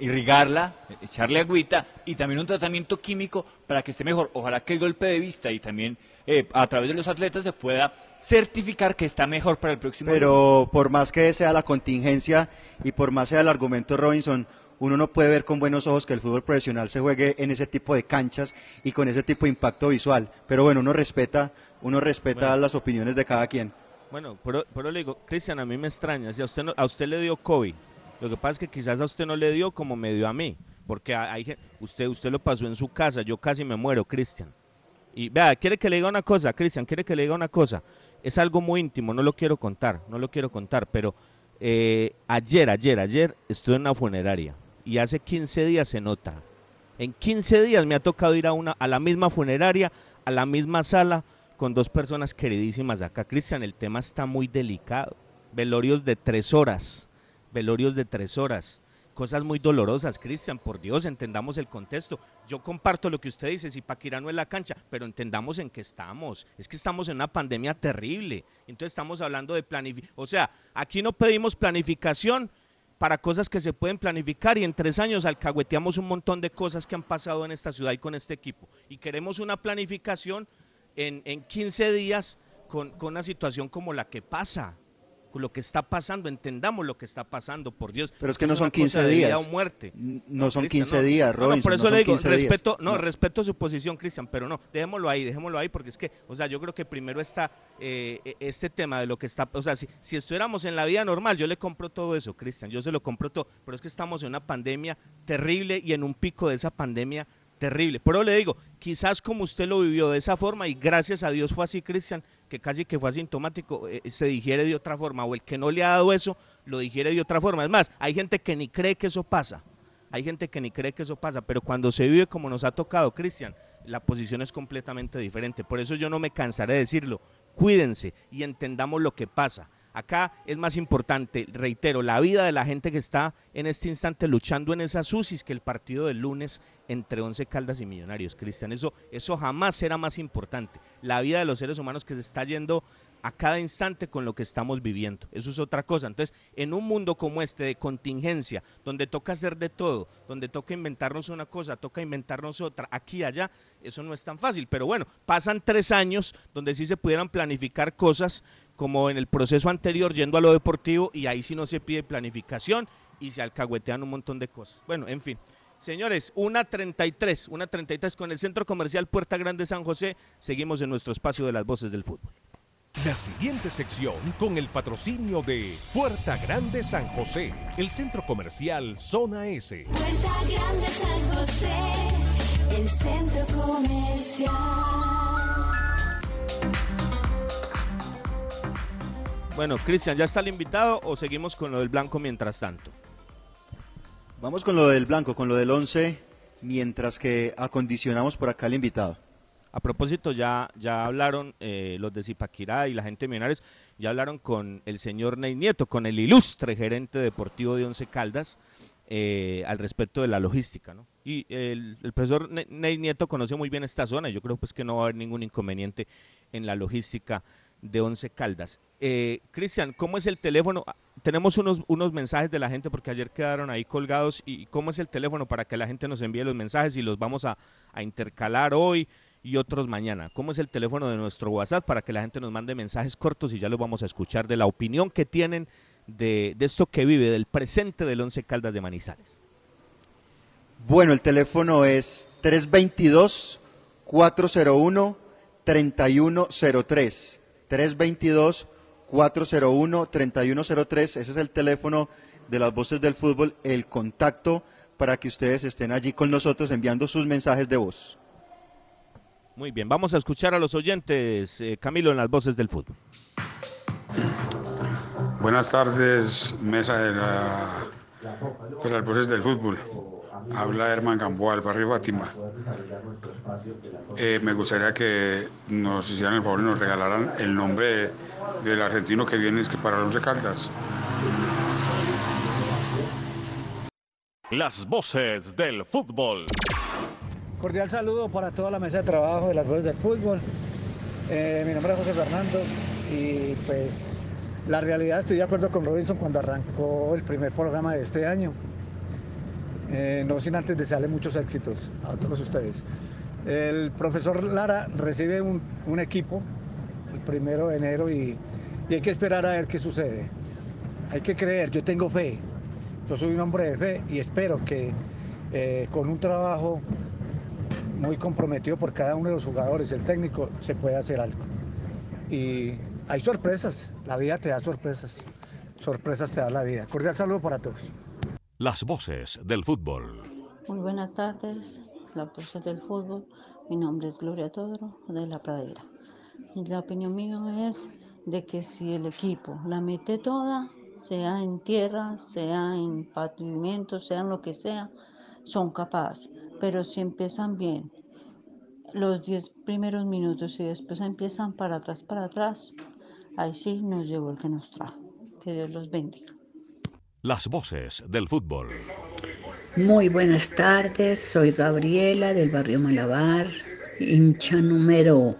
irrigarla, echarle agüita y también un tratamiento químico para que esté mejor. Ojalá que el golpe de vista y también eh, a través de los atletas se pueda certificar que está mejor para el próximo Pero por más que sea la contingencia y por más sea el argumento Robinson, uno no puede ver con buenos ojos que el fútbol profesional se juegue en ese tipo de canchas y con ese tipo de impacto visual. Pero bueno, uno respeta, uno respeta las opiniones de cada quien. Bueno, pero, pero le digo, Cristian, a mí me extraña, si a usted, a usted le dio COVID, lo que pasa es que quizás a usted no le dio como me dio a mí, porque hay, usted, usted lo pasó en su casa, yo casi me muero, Cristian. Y vea, quiere que le diga una cosa, Cristian, quiere que le diga una cosa. Es algo muy íntimo, no lo quiero contar, no lo quiero contar, pero eh, ayer, ayer, ayer estuve en una funeraria y hace 15 días se nota. En 15 días me ha tocado ir a, una, a la misma funeraria, a la misma sala, con dos personas queridísimas acá. Cristian, el tema está muy delicado. Velorios de tres horas, velorios de tres horas cosas muy dolorosas, Cristian, por Dios, entendamos el contexto. Yo comparto lo que usted dice, si Paquirá no es la cancha, pero entendamos en qué estamos. Es que estamos en una pandemia terrible. Entonces estamos hablando de planificación. O sea, aquí no pedimos planificación para cosas que se pueden planificar y en tres años alcahueteamos un montón de cosas que han pasado en esta ciudad y con este equipo. Y queremos una planificación en, en 15 días con, con una situación como la que pasa lo que está pasando, entendamos lo que está pasando, por Dios. Pero es que no son 15 días. o muerte. No, son 15 días, Robinson. No, por eso le digo, respeto, no, respeto su posición, Cristian, pero no, dejémoslo ahí, dejémoslo ahí, porque es que, o sea, yo creo que primero está eh, e, este tema de lo que está, o sea, si, si estuviéramos en la vida normal, yo le compro todo eso, Cristian, yo se lo compro todo, pero es que estamos en una pandemia terrible y en un pico de esa pandemia terrible. Pero le digo, quizás como usted lo vivió de esa forma y gracias a Dios fue así, Cristian, que casi que fue asintomático, eh, se digiere de otra forma, o el que no le ha dado eso, lo digiere de otra forma. Es más, hay gente que ni cree que eso pasa, hay gente que ni cree que eso pasa, pero cuando se vive como nos ha tocado, Cristian, la posición es completamente diferente. Por eso yo no me cansaré de decirlo, cuídense y entendamos lo que pasa. Acá es más importante, reitero, la vida de la gente que está en este instante luchando en esas UCIs que el partido del lunes entre Once Caldas y Millonarios, Cristian. Eso, eso jamás será más importante. La vida de los seres humanos que se está yendo a cada instante con lo que estamos viviendo. Eso es otra cosa. Entonces, en un mundo como este de contingencia, donde toca hacer de todo, donde toca inventarnos una cosa, toca inventarnos otra, aquí y allá, eso no es tan fácil. Pero bueno, pasan tres años donde sí se pudieran planificar cosas como en el proceso anterior, yendo a lo deportivo, y ahí sí no se pide planificación y se alcahuetean un montón de cosas. Bueno, en fin. Señores, una 33, una 33 con el Centro Comercial Puerta Grande San José. Seguimos en nuestro espacio de las voces del fútbol. La siguiente sección con el patrocinio de Puerta Grande San José, el centro comercial Zona S. Puerta Grande San José, el centro comercial. Bueno, Cristian, ¿ya está el invitado o seguimos con lo del blanco mientras tanto? Vamos con lo del blanco, con lo del 11, mientras que acondicionamos por acá al invitado. A propósito, ya, ya hablaron eh, los de Zipaquirá y la gente de Millonarios. ya hablaron con el señor Ney Nieto, con el ilustre gerente deportivo de Once Caldas, eh, al respecto de la logística, ¿no? Y el, el profesor Ne- Ney Nieto conoce muy bien esta zona, y yo creo pues que no va a haber ningún inconveniente en la logística de Once Caldas. Eh, Cristian, ¿cómo es el teléfono? Ah, Tenemos unos, unos mensajes de la gente porque ayer quedaron ahí colgados. ¿Y cómo es el teléfono para que la gente nos envíe los mensajes y los vamos a, intercalar hoy y otros mañana? ¿Cómo es el teléfono de nuestro WhatsApp para que la gente nos mande mensajes cortos y ya los vamos a escuchar de la opinión que tienen de, de esto que vive, del presente del Once Caldas de Manizales? Bueno, el teléfono es 322-401-3103. 322-401-3103. Ese es el teléfono de las voces del fútbol, el contacto para que ustedes estén allí con nosotros enviando sus mensajes de voz. Muy bien, vamos a escuchar a los oyentes, eh, Camilo, en las voces del fútbol. Buenas tardes, mesa de, la, de las voces del fútbol. Habla Herman Gamboa, del barrio Fátima. Eh, me gustaría que nos hicieran el favor y nos regalaran el nombre del argentino que viene que para Once Caldas. Las voces del fútbol. Cordial saludo para toda la mesa de trabajo de las voces del fútbol. Eh, mi nombre es José Fernando y pues la realidad estoy de acuerdo con Robinson cuando arrancó el primer programa de este año. Eh, no sin antes desearle muchos éxitos a todos ustedes. El profesor Lara recibe un, equipo el primero de enero y, hay que esperar a ver qué sucede. Hay que creer, yo tengo fe. Yo soy un hombre de fe y espero que eh, con un trabajo muy comprometido por cada uno de los jugadores, el técnico, se puede hacer algo. Y hay sorpresas, la vida te da sorpresas, sorpresas te da la vida. Cordial saludo para todos. Las voces del fútbol. Muy buenas tardes, la voces del fútbol. Mi nombre es Gloria Todoro de La Pradera. La opinión mía es de que si el equipo la mete toda, sea en tierra, sea en pavimento, sea lo que sea, son capaces. Pero si empiezan bien los 10 primeros minutos y después empiezan para atrás, para atrás, ahí sí nos llevó el que nos trajo. Que Dios los bendiga. Las voces del fútbol. Muy buenas tardes, soy Gabriela del barrio Malabar, hincha número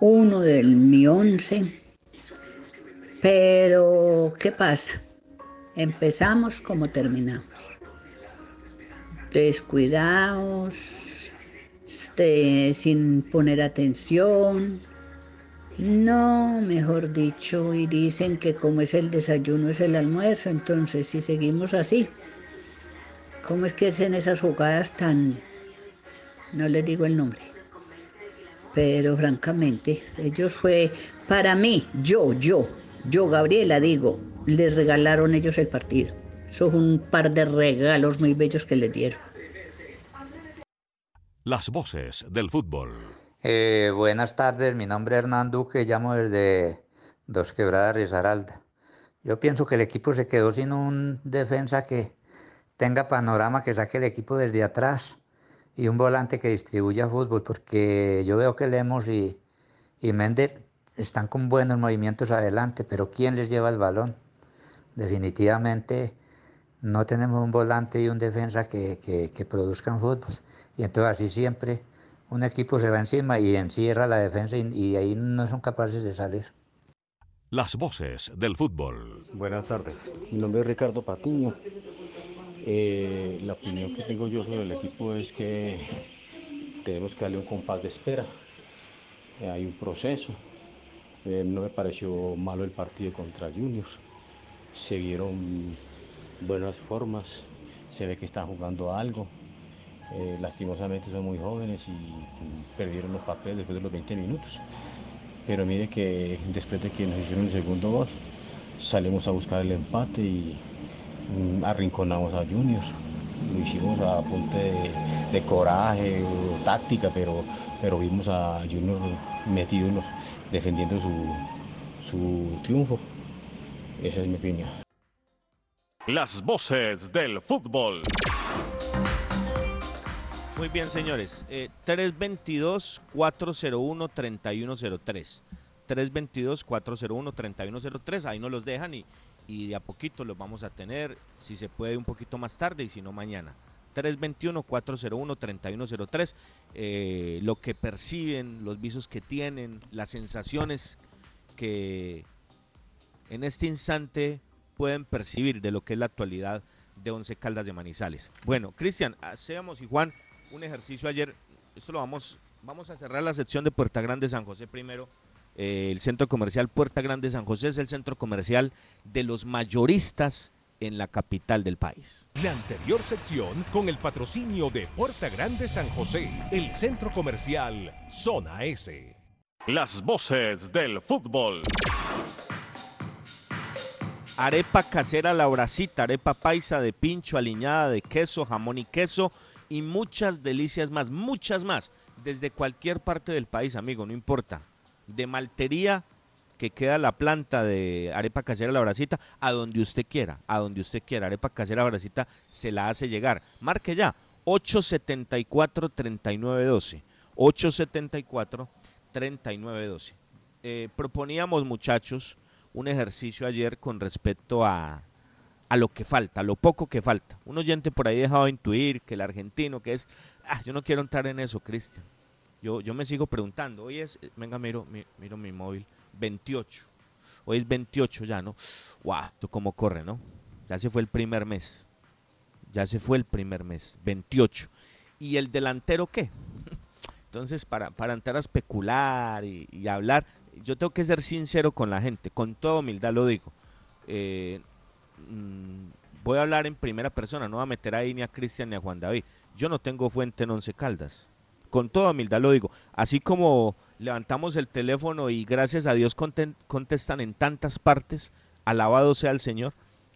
uno del Mi Once. Pero, ¿qué pasa? Empezamos como terminamos. Descuidados, este, sin poner atención. No, mejor dicho, y dicen que como es el desayuno es el almuerzo, entonces si seguimos así, ¿cómo es que hacen esas jugadas tan... no les digo el nombre? Pero francamente, ellos fue, para mí, yo, yo, yo, Gabriela, digo, les regalaron ellos el partido. Es un par de regalos muy bellos que les dieron. Las voces del fútbol. Eh, buenas tardes, mi nombre es Hernán Duque, llamo desde Dos Quebradas, Risaralda. Yo pienso que el equipo se quedó sin un defensa que tenga panorama, que saque el equipo desde atrás y un volante que distribuya fútbol, porque yo veo que Lemos y, Méndez están con buenos movimientos adelante, pero ¿quién les lleva el balón? Definitivamente no tenemos un volante y un defensa que, que, que produzcan fútbol. Y entonces así siempre un equipo se va encima y encierra la defensa y, y ahí no son capaces de salir. Las voces del fútbol. Buenas tardes, mi nombre es Ricardo Patiño. Eh, la opinión que tengo yo sobre el equipo es que tenemos que darle un compás de espera. Eh, hay un proceso. Eh, no me pareció malo el partido contra Juniors. Se vieron buenas formas. Se ve que están jugando algo. Eh, lastimosamente son muy jóvenes y, perdieron los papeles después de los 20 minutos. Pero mire que después de que nos hicieron el segundo gol, salimos a buscar el empate y mm, arrinconamos a Junior. Lo hicimos a punta de, coraje o táctica, pero, pero vimos a Junior metido defendiendo su, su triunfo. Esa es mi opinión. Las voces del fútbol. Muy bien, señores. Eh, 322-401-3103. 322-401-3103. Ahí nos los dejan y, y de a poquito los vamos a tener. Si se puede un poquito más tarde y si no mañana. 321-401-3103. Eh, lo que perciben, los visos que tienen, las sensaciones que en este instante pueden percibir de lo que es la actualidad de Once Caldas de Manizales. Bueno, Cristian, hacíamos y Juan un ejercicio ayer. Esto lo vamos, vamos a cerrar la sección de Puerta Grande San José primero. Eh, el centro comercial Puerta Grande San José es el centro comercial de los mayoristas en la capital del país. La anterior sección con el patrocinio de Puerta Grande San José, el centro comercial Zona S. Las voces del fútbol. Arepa casera la bracita, arepa paisa de pincho, aliñada de queso, jamón y queso y muchas delicias más, muchas más, desde cualquier parte del país, amigo, no importa. De Maltería, que queda la planta de arepa casera la bracita, a donde usted quiera, a donde usted quiera. Arepa casera la bracita se la hace llegar. Marque ya, 874-3912. 874-3912. Eh, proponíamos, muchachos, un ejercicio ayer con respecto a, a lo que falta, a lo poco que falta. Un oyente por ahí dejado intuir que el argentino, que es, ah, yo no quiero entrar en eso, Cristian. Yo, yo me sigo preguntando, hoy es, venga, miro, mi- miro mi móvil, 28. Hoy es 28 ya, ¿no? ¡Wow! Esto cómo corre, ¿no? Ya se fue el primer mes. Ya se fue el primer mes, 28. ¿Y el delantero qué? *laughs* Entonces, para, para entrar a especular y, y hablar, yo tengo que ser sincero con la gente, con toda humildad lo digo. Eh, mm, voy a hablar en primera persona, no voy a meter ahí ni a Cristian ni a Juan David. Yo no tengo fuente en Once Caldas. Con toda humildad lo digo. Así como levantamos el teléfono y gracias a Dios contestan en tantas partes, alabado sea el Señor,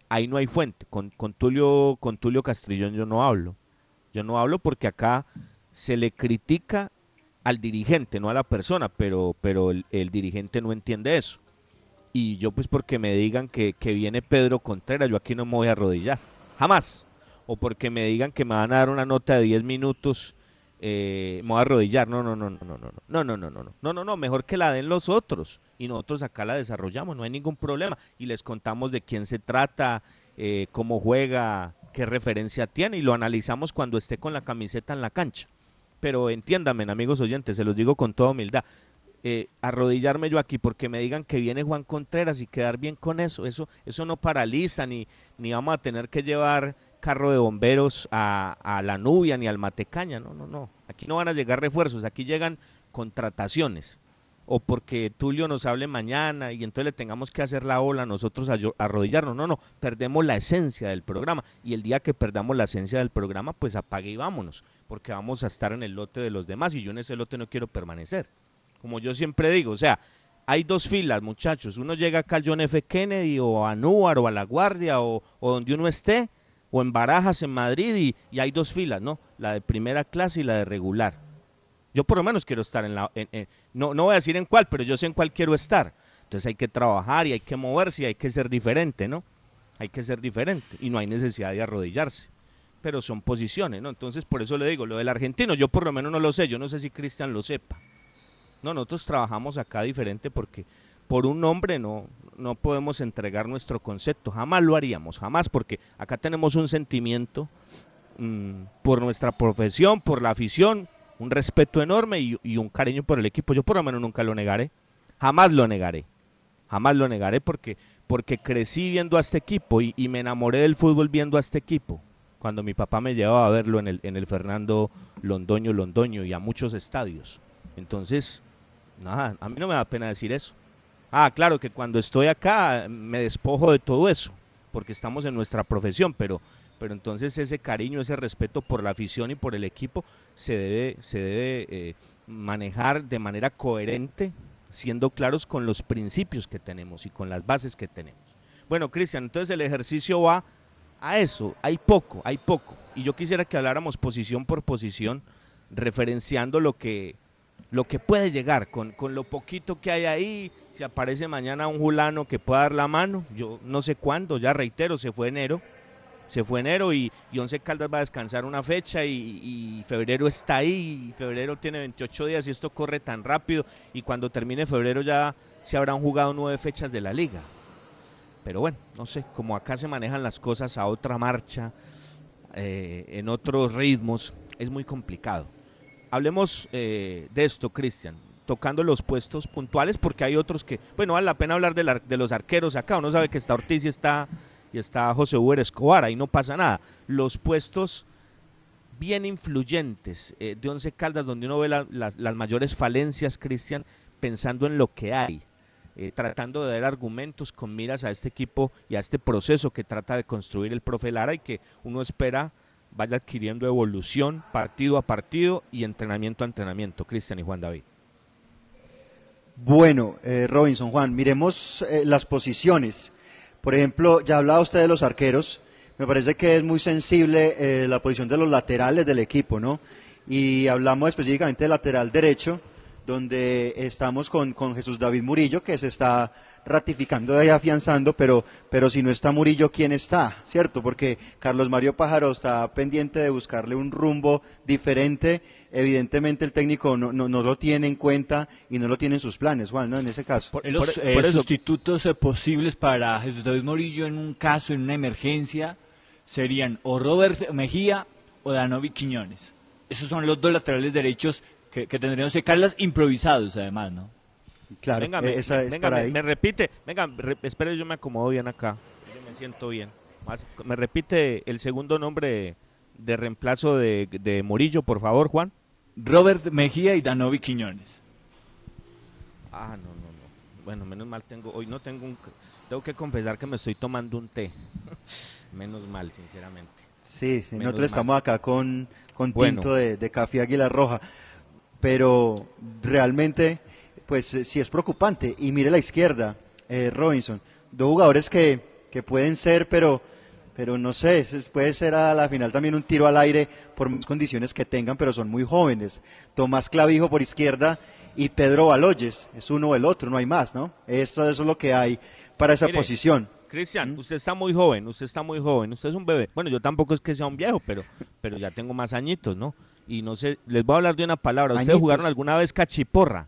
ahí no hay fuente. Con, con, Tulio, con Tulio Castrillón yo no hablo. Yo no hablo porque acá se le critica al dirigente, no a la persona, pero, pero el dirigente no entiende eso. Y yo pues porque me digan que, que viene Pedro Contreras, yo aquí no me voy a arrodillar, jamás. O porque me digan que me van a dar una nota de 10 minutos, eh, me voy a arrodillar. No, no, no, no, no, no, no, no, no, no, no, no, no, no, mejor que la den los otros y nosotros acá la desarrollamos, no hay ningún problema. Y les contamos de quién se trata, eh, cómo juega, qué referencia tiene y lo analizamos cuando esté con la camiseta en la cancha. Pero entiéndanme, amigos oyentes, se los digo con toda humildad. Eh, arrodillarme yo aquí porque me digan que viene Juan Contreras y quedar bien con eso, eso, eso no paraliza, ni, ni vamos a tener que llevar carro de bomberos a, a la nubia ni al matecaña, no, no, no. Aquí no van a llegar refuerzos, aquí llegan contrataciones. O porque Tulio nos hable mañana y entonces le tengamos que hacer la ola nosotros a arrodillarnos. No, no, perdemos la esencia del programa. Y el día que perdamos la esencia del programa, pues apague y vámonos. Porque vamos a estar en el lote de los demás y yo en ese lote no quiero permanecer. Como yo siempre digo, o sea, hay dos filas, muchachos. Uno llega acá al John F. Kennedy o a Núbar o a La Guardia o, donde uno esté, o en Barajas, en Madrid, y, hay dos filas, ¿no? La de primera clase y la de regular. Yo por lo menos quiero estar en la... no, no voy a decir en cuál, pero yo sé en cuál quiero estar. Entonces hay que trabajar y hay que moverse y hay que ser diferente, ¿no? Hay que ser diferente y no hay necesidad de arrodillarse. Pero son posiciones, ¿no? Entonces por eso le digo, lo del argentino yo por lo menos no lo sé, yo no sé si Cristian lo sepa. No, nosotros trabajamos acá diferente porque por un nombre no, no podemos entregar nuestro concepto, jamás lo haríamos, jamás, porque acá tenemos un sentimiento mm, por nuestra profesión, por la afición, un respeto enorme y, un cariño por el equipo. Yo por lo menos nunca lo negaré, jamás lo negaré, jamás lo negaré porque, porque crecí viendo a este equipo y, y me enamoré del fútbol viendo a este equipo. Cuando mi papá me llevaba a verlo en el, en el Fernando Londoño Londoño y a muchos estadios. Entonces, nada, a mí no me da pena decir eso. Ah, claro que cuando estoy acá me despojo de todo eso, porque estamos en nuestra profesión, pero, pero entonces ese cariño, ese respeto por la afición y por el equipo se debe, se debe eh, manejar de manera coherente, siendo claros con los principios que tenemos y con las bases que tenemos. Bueno, Cristian, entonces el ejercicio va a eso, hay poco, hay poco. Y yo quisiera que habláramos posición por posición, referenciando lo que, lo que puede llegar, con, con lo poquito que hay ahí, si aparece mañana un Julano que pueda dar la mano, yo no sé cuándo, ya reitero, se fue enero, se fue enero y, y Once Caldas va a descansar una fecha y, febrero está ahí, febrero tiene 28 días y esto corre tan rápido y cuando termine febrero ya se habrán jugado nueve fechas de la liga. Pero bueno, no sé, como acá se manejan las cosas a otra marcha, eh, en otros ritmos, es muy complicado. Hablemos eh, de esto, Cristian, tocando los puestos puntuales, porque hay otros que, bueno, vale la pena hablar de, la- de los arqueros acá, uno sabe que está Ortiz y está, y está José Uber Escobar, ahí no pasa nada. Los puestos bien influyentes eh, de Once Caldas, donde uno ve la- las, las mayores falencias, Cristian, pensando en lo que hay, eh, tratando de dar argumentos con miras a este equipo y a este proceso que trata de construir el profe Lara y que uno espera vaya adquiriendo evolución partido a partido y entrenamiento a entrenamiento, Cristian y Juan David. Bueno, eh, Robinson, Juan, miremos eh, las posiciones. Por ejemplo, ya hablaba usted de los arqueros. Me parece que es muy sensible eh, la posición de los laterales del equipo, ¿no? Y hablamos específicamente del lateral derecho, donde estamos con, con Jesús David Murillo, que se está ratificando y afianzando, pero, pero si no está Murillo, ¿quién está? ¿Cierto? Porque Carlos Mario Pájaro está pendiente de buscarle un rumbo diferente. Evidentemente el técnico no, no, no lo tiene en cuenta y no lo tiene en sus planes, Juan, ¿no? En ese caso. Los eh, sustitutos eh, posibles para Jesús David Morillo en un caso, en una emergencia, serían o Robert Mejía o Danovi Quiñones. Esos son los dos laterales derechos que, que tendrían que Carlas improvisados, además, ¿no? Claro, venga, me, esa es venga, para me- ahí. me repite, venga, re- espere, yo me acomodo bien acá, yo me siento bien. Más- me repite el segundo nombre de, de reemplazo de, de Murillo, por favor, Juan. Robert Mejía y Danovi Quiñones. Ah, no, no, no. Bueno, menos mal tengo, hoy no tengo un, tengo que confesar que me estoy tomando un té. *laughs* menos mal, sinceramente. Sí, sí, nosotros mal. estamos acá con, con Bueno. tinto de, de café Águila Roja, pero realmente, pues eh, sí es preocupante. Y mire la izquierda, eh, Robinson, dos jugadores que, que pueden ser, pero, pero no sé, puede ser a la final también un tiro al aire por más condiciones que tengan, pero son muy jóvenes. Tomás Clavijo por izquierda y Pedro Baloyes, es uno o el otro, no hay más, ¿no? Eso, eso es lo que hay para esa Mire, posición. Cristian, usted está muy joven, usted está muy joven, usted es un bebé. Bueno, yo tampoco es que sea un viejo, pero, pero ya tengo más añitos, ¿no? Y no sé, les voy a hablar de una palabra. ¿Ustedes Añitos. jugaron alguna vez cachiporra?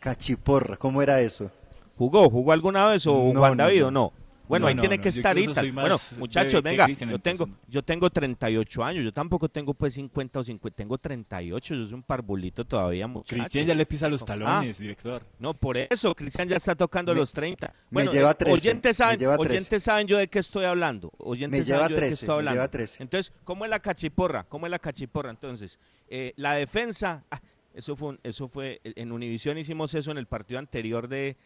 Cachiporra, ¿cómo era eso? ¿Jugó? ¿Jugó alguna vez o No, Juan no, David no. o no? Bueno, No, ahí no, tiene no, que yo estar Bueno, más muchachos, venga, yo tengo, yo tengo 38 años, yo tampoco tengo pues 50 o 50, tengo 38, yo soy un parvulito todavía, muchacho. Cristian ya le pisa los Ah, talones, director. No, por eso, Cristian ya está tocando Me- los 30. me Bueno, lleva eh, 13, oyentes me saben, lleva 13. oyentes saben yo de qué estoy hablando. Oyentes Me saben lleva yo de qué 13, estoy me hablando. lleva 13. Entonces, ¿cómo es la cachiporra? ¿Cómo es la cachiporra? Entonces, eh, la defensa, ah, eso fue, un- eso fue, en Univisión hicimos eso en el partido anterior de,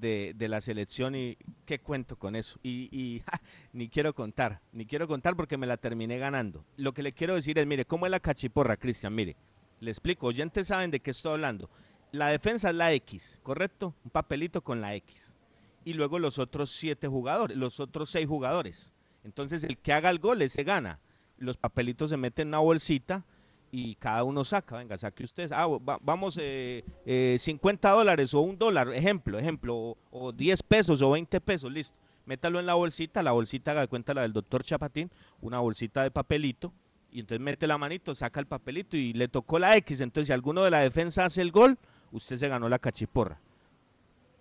de, de la selección y qué cuento con eso. Y, *laughs* ni quiero contar, ni quiero contar porque me la terminé ganando. Lo que le quiero decir es, mire, ¿cómo es la cachiporra, Cristian? Mire, le explico, oyentes saben de qué estoy hablando. La defensa es la X, ¿correcto? Un papelito con la X. Y luego los otros siete jugadores, los otros seis jugadores. Entonces el que haga el gol, ese gana. Los papelitos se meten en una bolsita y cada uno saca, venga, saque usted, ah, va- vamos, eh, eh, 50 dólares o un dólar, ejemplo, ejemplo, o, o 10 pesos o 20 pesos, listo. Métalo en la bolsita, la bolsita, haga de cuenta la del doctor Chapatín, una bolsita de papelito, y entonces mete la manito, saca el papelito y le tocó la X, entonces si alguno de la defensa hace el gol, usted se ganó la cachiporra.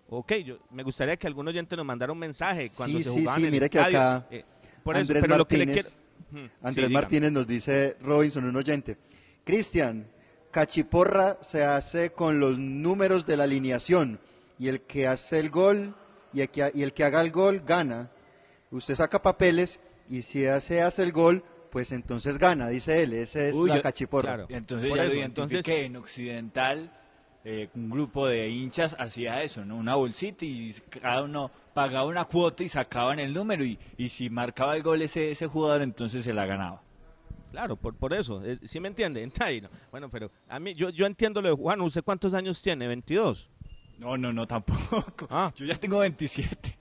Ok, yo, me gustaría que algún oyente nos mandara un mensaje cuando Sí, se sí, jugaba sí, en el que estadio. acá eh, por eso, Andrés pero lo que le Martínez, quiero... Sí, Andrés. Martínez nos dice Robinson, un oyente. Cristian, cachiporra se hace con los números de la alineación y el que hace el gol y el que, y el que haga el gol gana. Usted saca papeles y si hace, hace el gol, pues entonces gana, dice él. Esa es Uy, la yo- cachiporra. Y entonces Por eso, entonces- en Occidental, eh, un grupo de hinchas hacía eso, ¿no? Una bolsita y cada uno pagaba una cuota y sacaban el número y, y si marcaba el gol ese, ese jugador, entonces se la ganaba. Claro, por, por eso, eh, ¿sí me entiende? *laughs* Bueno, pero a mí, yo, yo entiendo lo de Juan, ¿usted cuántos años tiene? ¿22? No, no, no, tampoco. Ah. Yo ya tengo 27.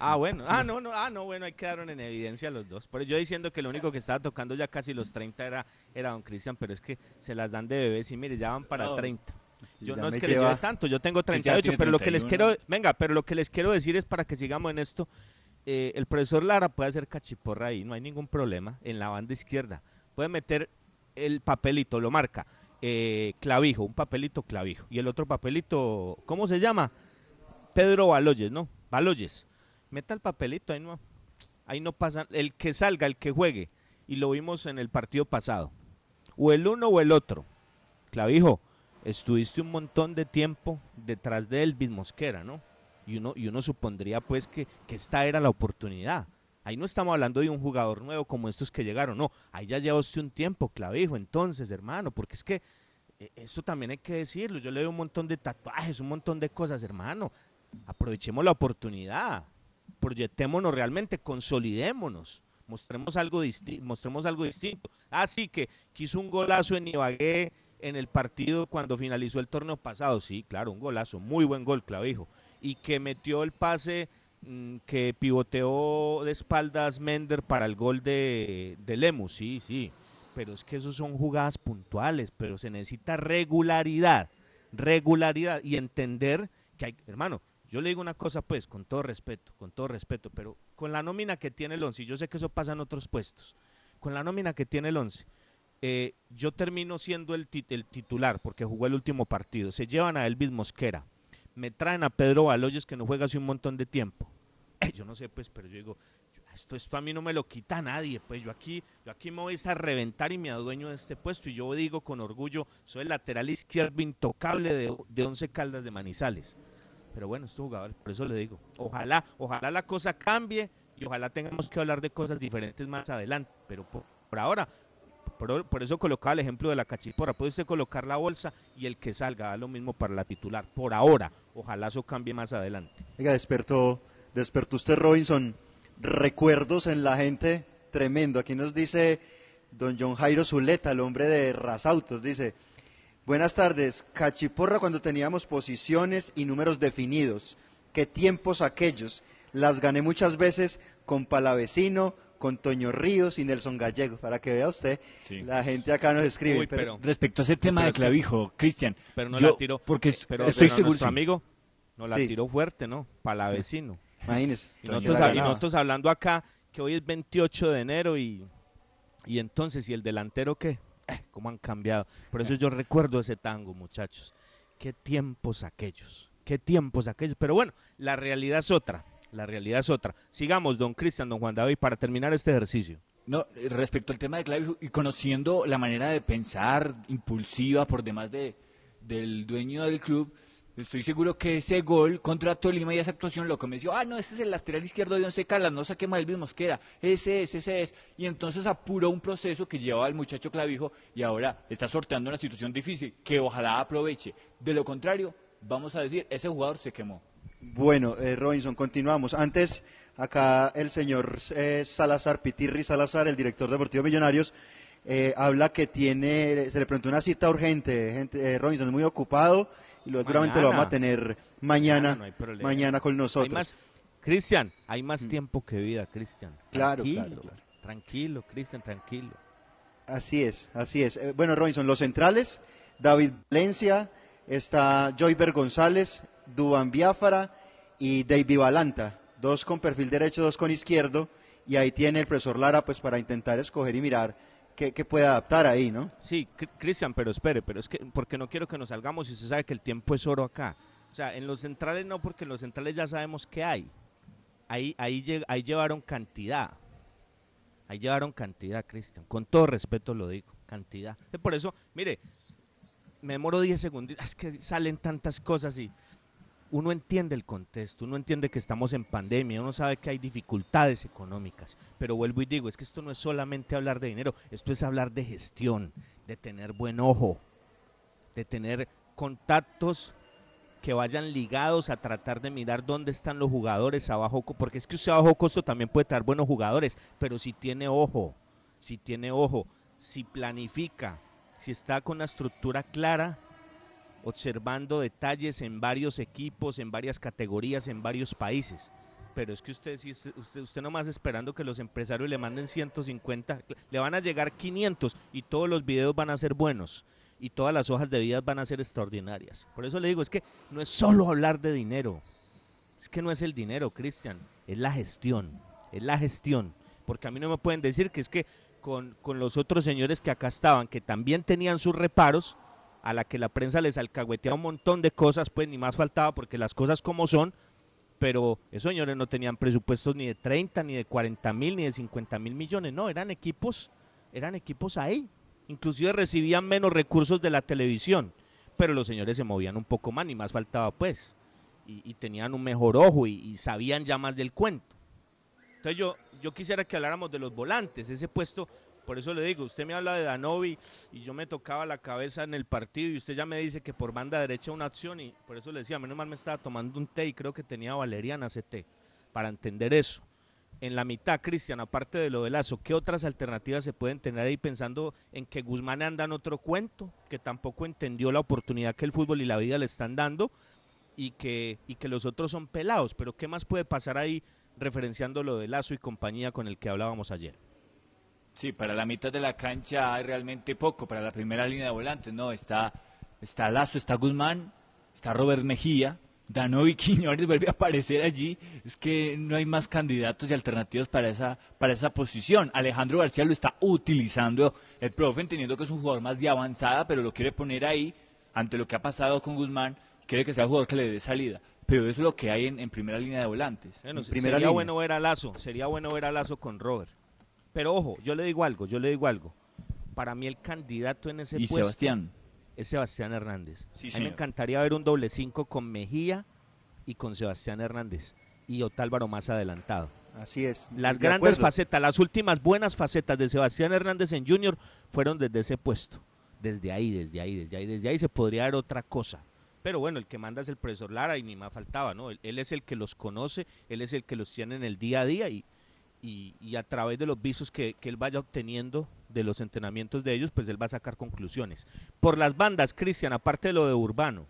Ah, bueno, ah, no, no, ah, no, bueno, ahí quedaron en evidencia los dos. Pero yo diciendo que lo único que estaba tocando ya casi los 30 era, era don Cristian, pero es que se las dan de bebés y mire, ya van para No. 30. Yo Ya no es que les lleve tanto, yo tengo Cristian 38, tiene pero lo que les 31. quiero, venga, pero lo que les quiero decir es para que sigamos en esto, eh, el profesor Lara puede hacer cachiporra ahí, no hay ningún problema, en la banda izquierda. Puede meter el papelito, lo marca. eh, Clavijo, un papelito Clavijo. Y el otro papelito, ¿cómo se llama? Pedro Baloyes, ¿no? Baloyes. Meta el papelito, ahí no, ahí no pasa. El que salga, el que juegue. Y lo vimos en el partido pasado. O el uno o el otro. Clavijo, estuviste un montón de tiempo detrás de Elvis Mosquera, ¿no? Y uno, y uno supondría pues que, que esta era la oportunidad. Ahí no estamos hablando de un jugador nuevo como estos que llegaron, no. Ahí ya lleva usted un tiempo, clavijo, entonces, hermano, porque es que eh, esto también hay que decirlo. Yo le veo un montón de tatuajes, un montón de cosas, hermano. Aprovechemos la oportunidad, proyectémonos realmente, consolidémonos, mostremos algo, disti- mostremos algo distinto. Así que quiso un golazo en Ibagué en el partido cuando finalizó el torneo pasado. Sí, claro, un golazo, muy buen gol, clavijo. Y que metió el pase que pivoteó de espaldas Mender para el gol de, Lemus, sí, sí. Pero es que esos son jugadas puntuales, pero se necesita regularidad, regularidad y entender que hay, hermano, yo le digo una cosa pues, con todo respeto, con todo respeto, pero con la nómina que tiene el 11, y yo sé que eso pasa en otros puestos, con la nómina que tiene el 11, eh, yo termino siendo el, tit- el titular porque jugó el último partido, se llevan a Elvis Mosquera, me traen a Pedro Baloyes que no juega hace un montón de tiempo. *laughs* Yo no sé, pues, pero yo digo, esto, esto a mí no me lo quita nadie, pues yo aquí, yo aquí me voy a reventar y me adueño de este puesto. Y yo digo con orgullo, soy el lateral izquierdo intocable de, de 11 Caldas de Manizales. Pero bueno, estos jugadores, por eso le digo, ojalá, ojalá la cosa cambie y ojalá tengamos que hablar de cosas diferentes más adelante. Pero por ahora, por, eso colocaba el ejemplo de la cachiporra. Puede usted colocar la bolsa y el que salga, da lo mismo para la titular. Por ahora, ojalá eso cambie más adelante. Oiga, despertó, despertó usted, Robinson, recuerdos en la gente tremendo. Aquí nos dice don John Jairo Zuleta, el hombre de Rasautos, dice, buenas tardes, cachiporra cuando teníamos posiciones y números definidos. Qué tiempos aquellos. Las gané muchas veces con Palavecino, con Toño Ríos y Nelson Gallego, para que vea usted, la gente acá nos escribe. Uy, pero- Respecto a ese tema de es que- clavijo, Cristian, Pero no yo- la tiró. porque pero, estoy pero seguro nuestro sí. amigo no la Sí. tiró fuerte, ¿no? Para la vecino. Imagínese. Y nosotros, y nosotros hablando acá que hoy es 28 de enero y, y entonces, ¿y el delantero qué? Eh, ¿Cómo han cambiado? Por eso yo recuerdo ese tango, muchachos. Qué tiempos aquellos, qué tiempos aquellos. Pero bueno, la realidad es otra, la realidad es otra. Sigamos, don Cristian, don Juan David, para terminar este ejercicio. No, eh, respecto al tema de Clavijo y conociendo la manera de pensar impulsiva por demás de, del dueño del club, estoy seguro que ese gol contra Tolima y esa actuación lo convenció. Ah, no, ese es el lateral izquierdo de Once Caldas, no saquemos a Elvis Mosquera, ese es, ese es. Y entonces apuró un proceso que llevaba al muchacho Clavijo y ahora está sorteando una situación difícil que ojalá aproveche. De lo contrario, vamos a decir, ese jugador se quemó. Bueno, eh, Robinson, continuamos. Antes, acá el señor eh, Salazar, Pitirri Salazar, el director deportivo Millonarios, eh, habla que tiene, se le preguntó una cita urgente, gente, eh, Robinson es muy ocupado y lo, seguramente lo vamos a tener mañana, no mañana con nosotros. Cristian, hay más tiempo que vida, Cristian. Claro, Tranquilo, claro, claro. Tranquilo, Cristian, tranquilo. Así es, así es. Eh, bueno, Robinson, los centrales, David Valencia, está Joyber González, Duan Biafara y David Balanta, dos con perfil derecho, dos con izquierdo, y ahí tiene el profesor Lara pues para intentar escoger y mirar qué, qué puede adaptar ahí, ¿no? Sí, Cri- Cristian, pero espere, pero es que porque no quiero que nos salgamos y usted sabe que el tiempo es oro acá. O sea, en los centrales no, porque en los centrales ya sabemos qué hay. Ahí, ahí, ahí llevaron cantidad. Ahí llevaron cantidad, Cristian. Con todo respeto lo digo, cantidad. Por eso, mire, me demoro 10 segundos. Es que salen tantas cosas y uno entiende el contexto, uno entiende que estamos en pandemia, uno sabe que hay dificultades económicas, pero vuelvo y digo, es que esto no es solamente hablar de dinero, esto es hablar de gestión, de tener buen ojo, de tener contactos que vayan ligados a tratar de mirar dónde están los jugadores a bajo co- porque es que usted a bajo costo también puede traer buenos jugadores, pero si tiene ojo, si tiene ojo, si planifica, si está con una estructura clara, observando detalles en varios equipos, en varias categorías, en varios países. Pero es que usted, si usted, usted, nomás esperando que los empresarios le manden 150, le van a llegar 500 y todos los videos van a ser buenos y todas las hojas de vida van a ser extraordinarias. Por eso le digo, es que no es solo hablar de dinero, es que no es el dinero, Cristian, es la gestión, es la gestión. Porque a mí no me pueden decir que es que con, con los otros señores que acá estaban, que también tenían sus reparos, a la que la prensa les alcahueteaba un montón de cosas, pues ni más faltaba porque las cosas como son, pero esos señores no tenían presupuestos ni de 30, ni de 40 mil, ni de 50 mil millones, no, eran equipos, eran equipos ahí, inclusive recibían menos recursos de la televisión, pero los señores se movían un poco más, ni más faltaba pues, y, y tenían un mejor ojo y, y sabían ya más del cuento. Entonces yo, yo quisiera que habláramos de los volantes, ese puesto, por eso le digo, usted me habla de Danovi y yo me tocaba la cabeza en el partido y usted ya me dice que por banda derecha una acción y por eso le decía, menos mal me estaba tomando un té y creo que tenía valeriana té, para entender eso. En la mitad, Cristian, aparte de lo de Lazo, ¿qué otras alternativas se pueden tener ahí pensando en que Guzmán anda en otro cuento, que tampoco entendió la oportunidad que el fútbol y la vida le están dando y que, y que los otros son pelados? Pero ¿qué más puede pasar ahí referenciando lo de Lazo y compañía con el que hablábamos ayer? Sí, para la mitad de la cancha hay realmente poco, para la primera línea de volantes, no, está, está Lazo, está Guzmán, está Robert Mejía, Danovi *laughs* Quiñones vuelve a aparecer allí, es que no hay más candidatos y alternativos para esa, para esa posición. Alejandro García lo está utilizando el profe, entendiendo que es un jugador más de avanzada, pero lo quiere poner ahí, ante lo que ha pasado con Guzmán, quiere que sea el jugador que le dé salida. Pero eso es lo que hay en, en primera línea de volantes. Bueno, En se- primera sería línea. bueno ver a Lazo, sería bueno ver a Lazo con Robert. Pero ojo, yo le digo algo, yo le digo algo. Para mí el candidato en ese Y puesto Sebastián. es Sebastián Hernández. Sí, a mí me encantaría ver un doble cinco con Mejía y con Sebastián Hernández y Otálvaro más adelantado. Así es. Las de grandes acuerdo. facetas, las últimas buenas facetas de Sebastián Hernández en Junior fueron desde ese puesto. Desde ahí, desde ahí, desde ahí, desde ahí se podría ver otra cosa. Pero bueno, el que manda es el profesor Lara y ni más faltaba, ¿no? Él, él es el que los conoce, él es el que los tiene en el día a día y, y, y a través de los visos que, que él vaya obteniendo de los entrenamientos de ellos, pues él va a sacar conclusiones. Por las bandas, Cristian, aparte de lo de Urbano,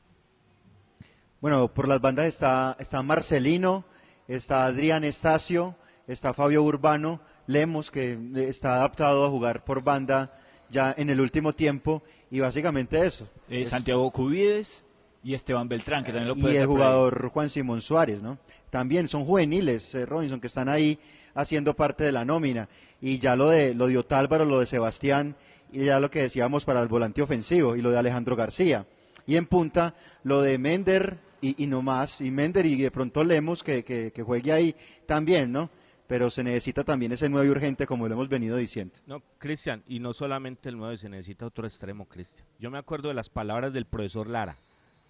Bueno, por las bandas está, está Marcelino, está Adrián Estacio, está Fabio Urbano, Lemos, que está adaptado a jugar por banda ya en el último tiempo, y básicamente eso. Eh, Santiago Cubides y Esteban Beltrán, que también lo y puede el por ahí. jugador Juan Simón Suárez, ¿no? También son juveniles, eh, Robinson, que están ahí haciendo parte de la nómina. Y ya lo de, lo de Otálvaro, lo de Sebastián, y ya lo que decíamos para el volante ofensivo, y lo de Alejandro García. Y en punta, lo de Mender y, y no más, y Mender y de pronto Lemos que, que, juegue ahí también, ¿no? Pero se necesita también ese nuevo y urgente, como lo hemos venido diciendo. No, Cristian, y no solamente el 9, se necesita otro extremo, Cristian. Yo me acuerdo de las palabras del profesor Lara.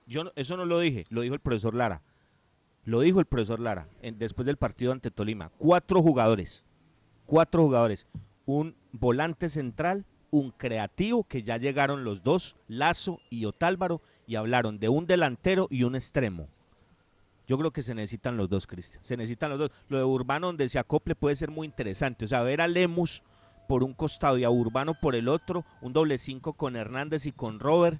Yo no- eso no lo dije, lo dijo el profesor Lara. Lo dijo el profesor Lara después del partido ante Tolima. Cuatro jugadores, cuatro jugadores. Un volante central, un creativo, que ya llegaron los dos, Lazo y Otálvaro, y hablaron de un delantero y un extremo. Yo creo que se necesitan los dos, Cristian. Se necesitan los dos. Lo de Urbano, donde se acople, puede ser muy interesante. O sea, ver a Lemus por un costado y a Urbano por el otro, un doble cinco con Hernández y con Robert,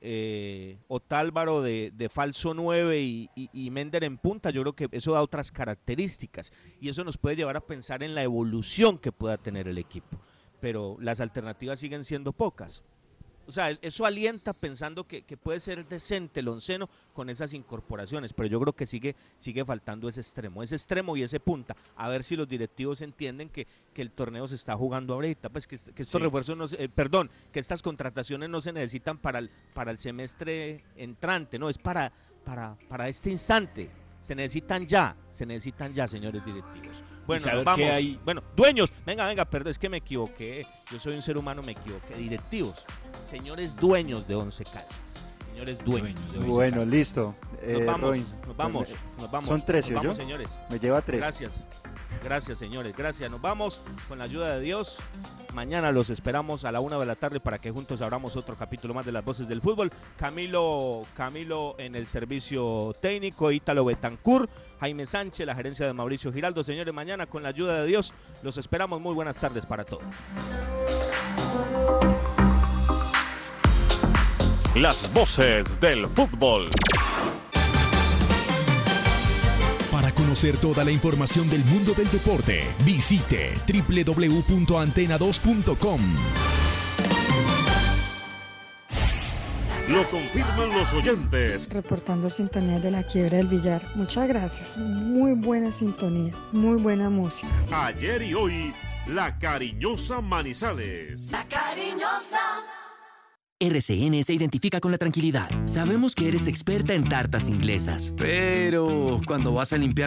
eh, Otálvaro de, de falso 9 y, Mender en punta, yo creo que eso da otras características y eso nos puede llevar a pensar en la evolución que pueda tener el equipo. Pero las alternativas siguen siendo pocas. O sea, es- eso alienta pensando que, que puede ser decente el onceno con esas incorporaciones, pero yo creo que sigue, sigue faltando ese extremo, ese extremo y ese punta. A ver si los directivos entienden que, que el torneo se está jugando ahorita, pues que, est- que estos Sí. refuerzos, no se- eh, perdón, que estas contrataciones no se necesitan para el, para el semestre entrante, no, es para, para, para este instante. Se necesitan ya, se necesitan ya, señores directivos. Bueno, saber qué vamos. hay- Bueno, dueños, venga, venga, perdón, es que me equivoqué. Yo soy un ser humano, me equivoqué. Directivos, señores dueños de Once Caldas. Señores dueños de Once Bueno, Caldas. listo. Nos Eh, vamos, nos vamos, pues, nos vamos. Son tres, nos ¿sí, vamos, yo? señores. Me lleva tres. Gracias. Gracias, señores. Gracias. Nos vamos con la ayuda de Dios. Mañana los esperamos a la una de la tarde para que juntos abramos otro capítulo más de las voces del fútbol. Camilo, Camilo en el servicio técnico, Ítalo Betancourt, Jaime Sánchez, la gerencia de Mauricio Giraldo. Señores, mañana con la ayuda de Dios los esperamos. Muy buenas tardes para todos. Las voces del fútbol. Para conocer toda la información del mundo del deporte, visite www.antena2.com. Lo confirman los oyentes. Reportando sintonía de la quiebra del billar. Muchas gracias. Muy buena sintonía. Muy buena música. Ayer y hoy, la cariñosa Manizales. La cariñosa. RCN se identifica con la tranquilidad. Sabemos que eres experta en tartas inglesas. Pero cuando vas a limpiar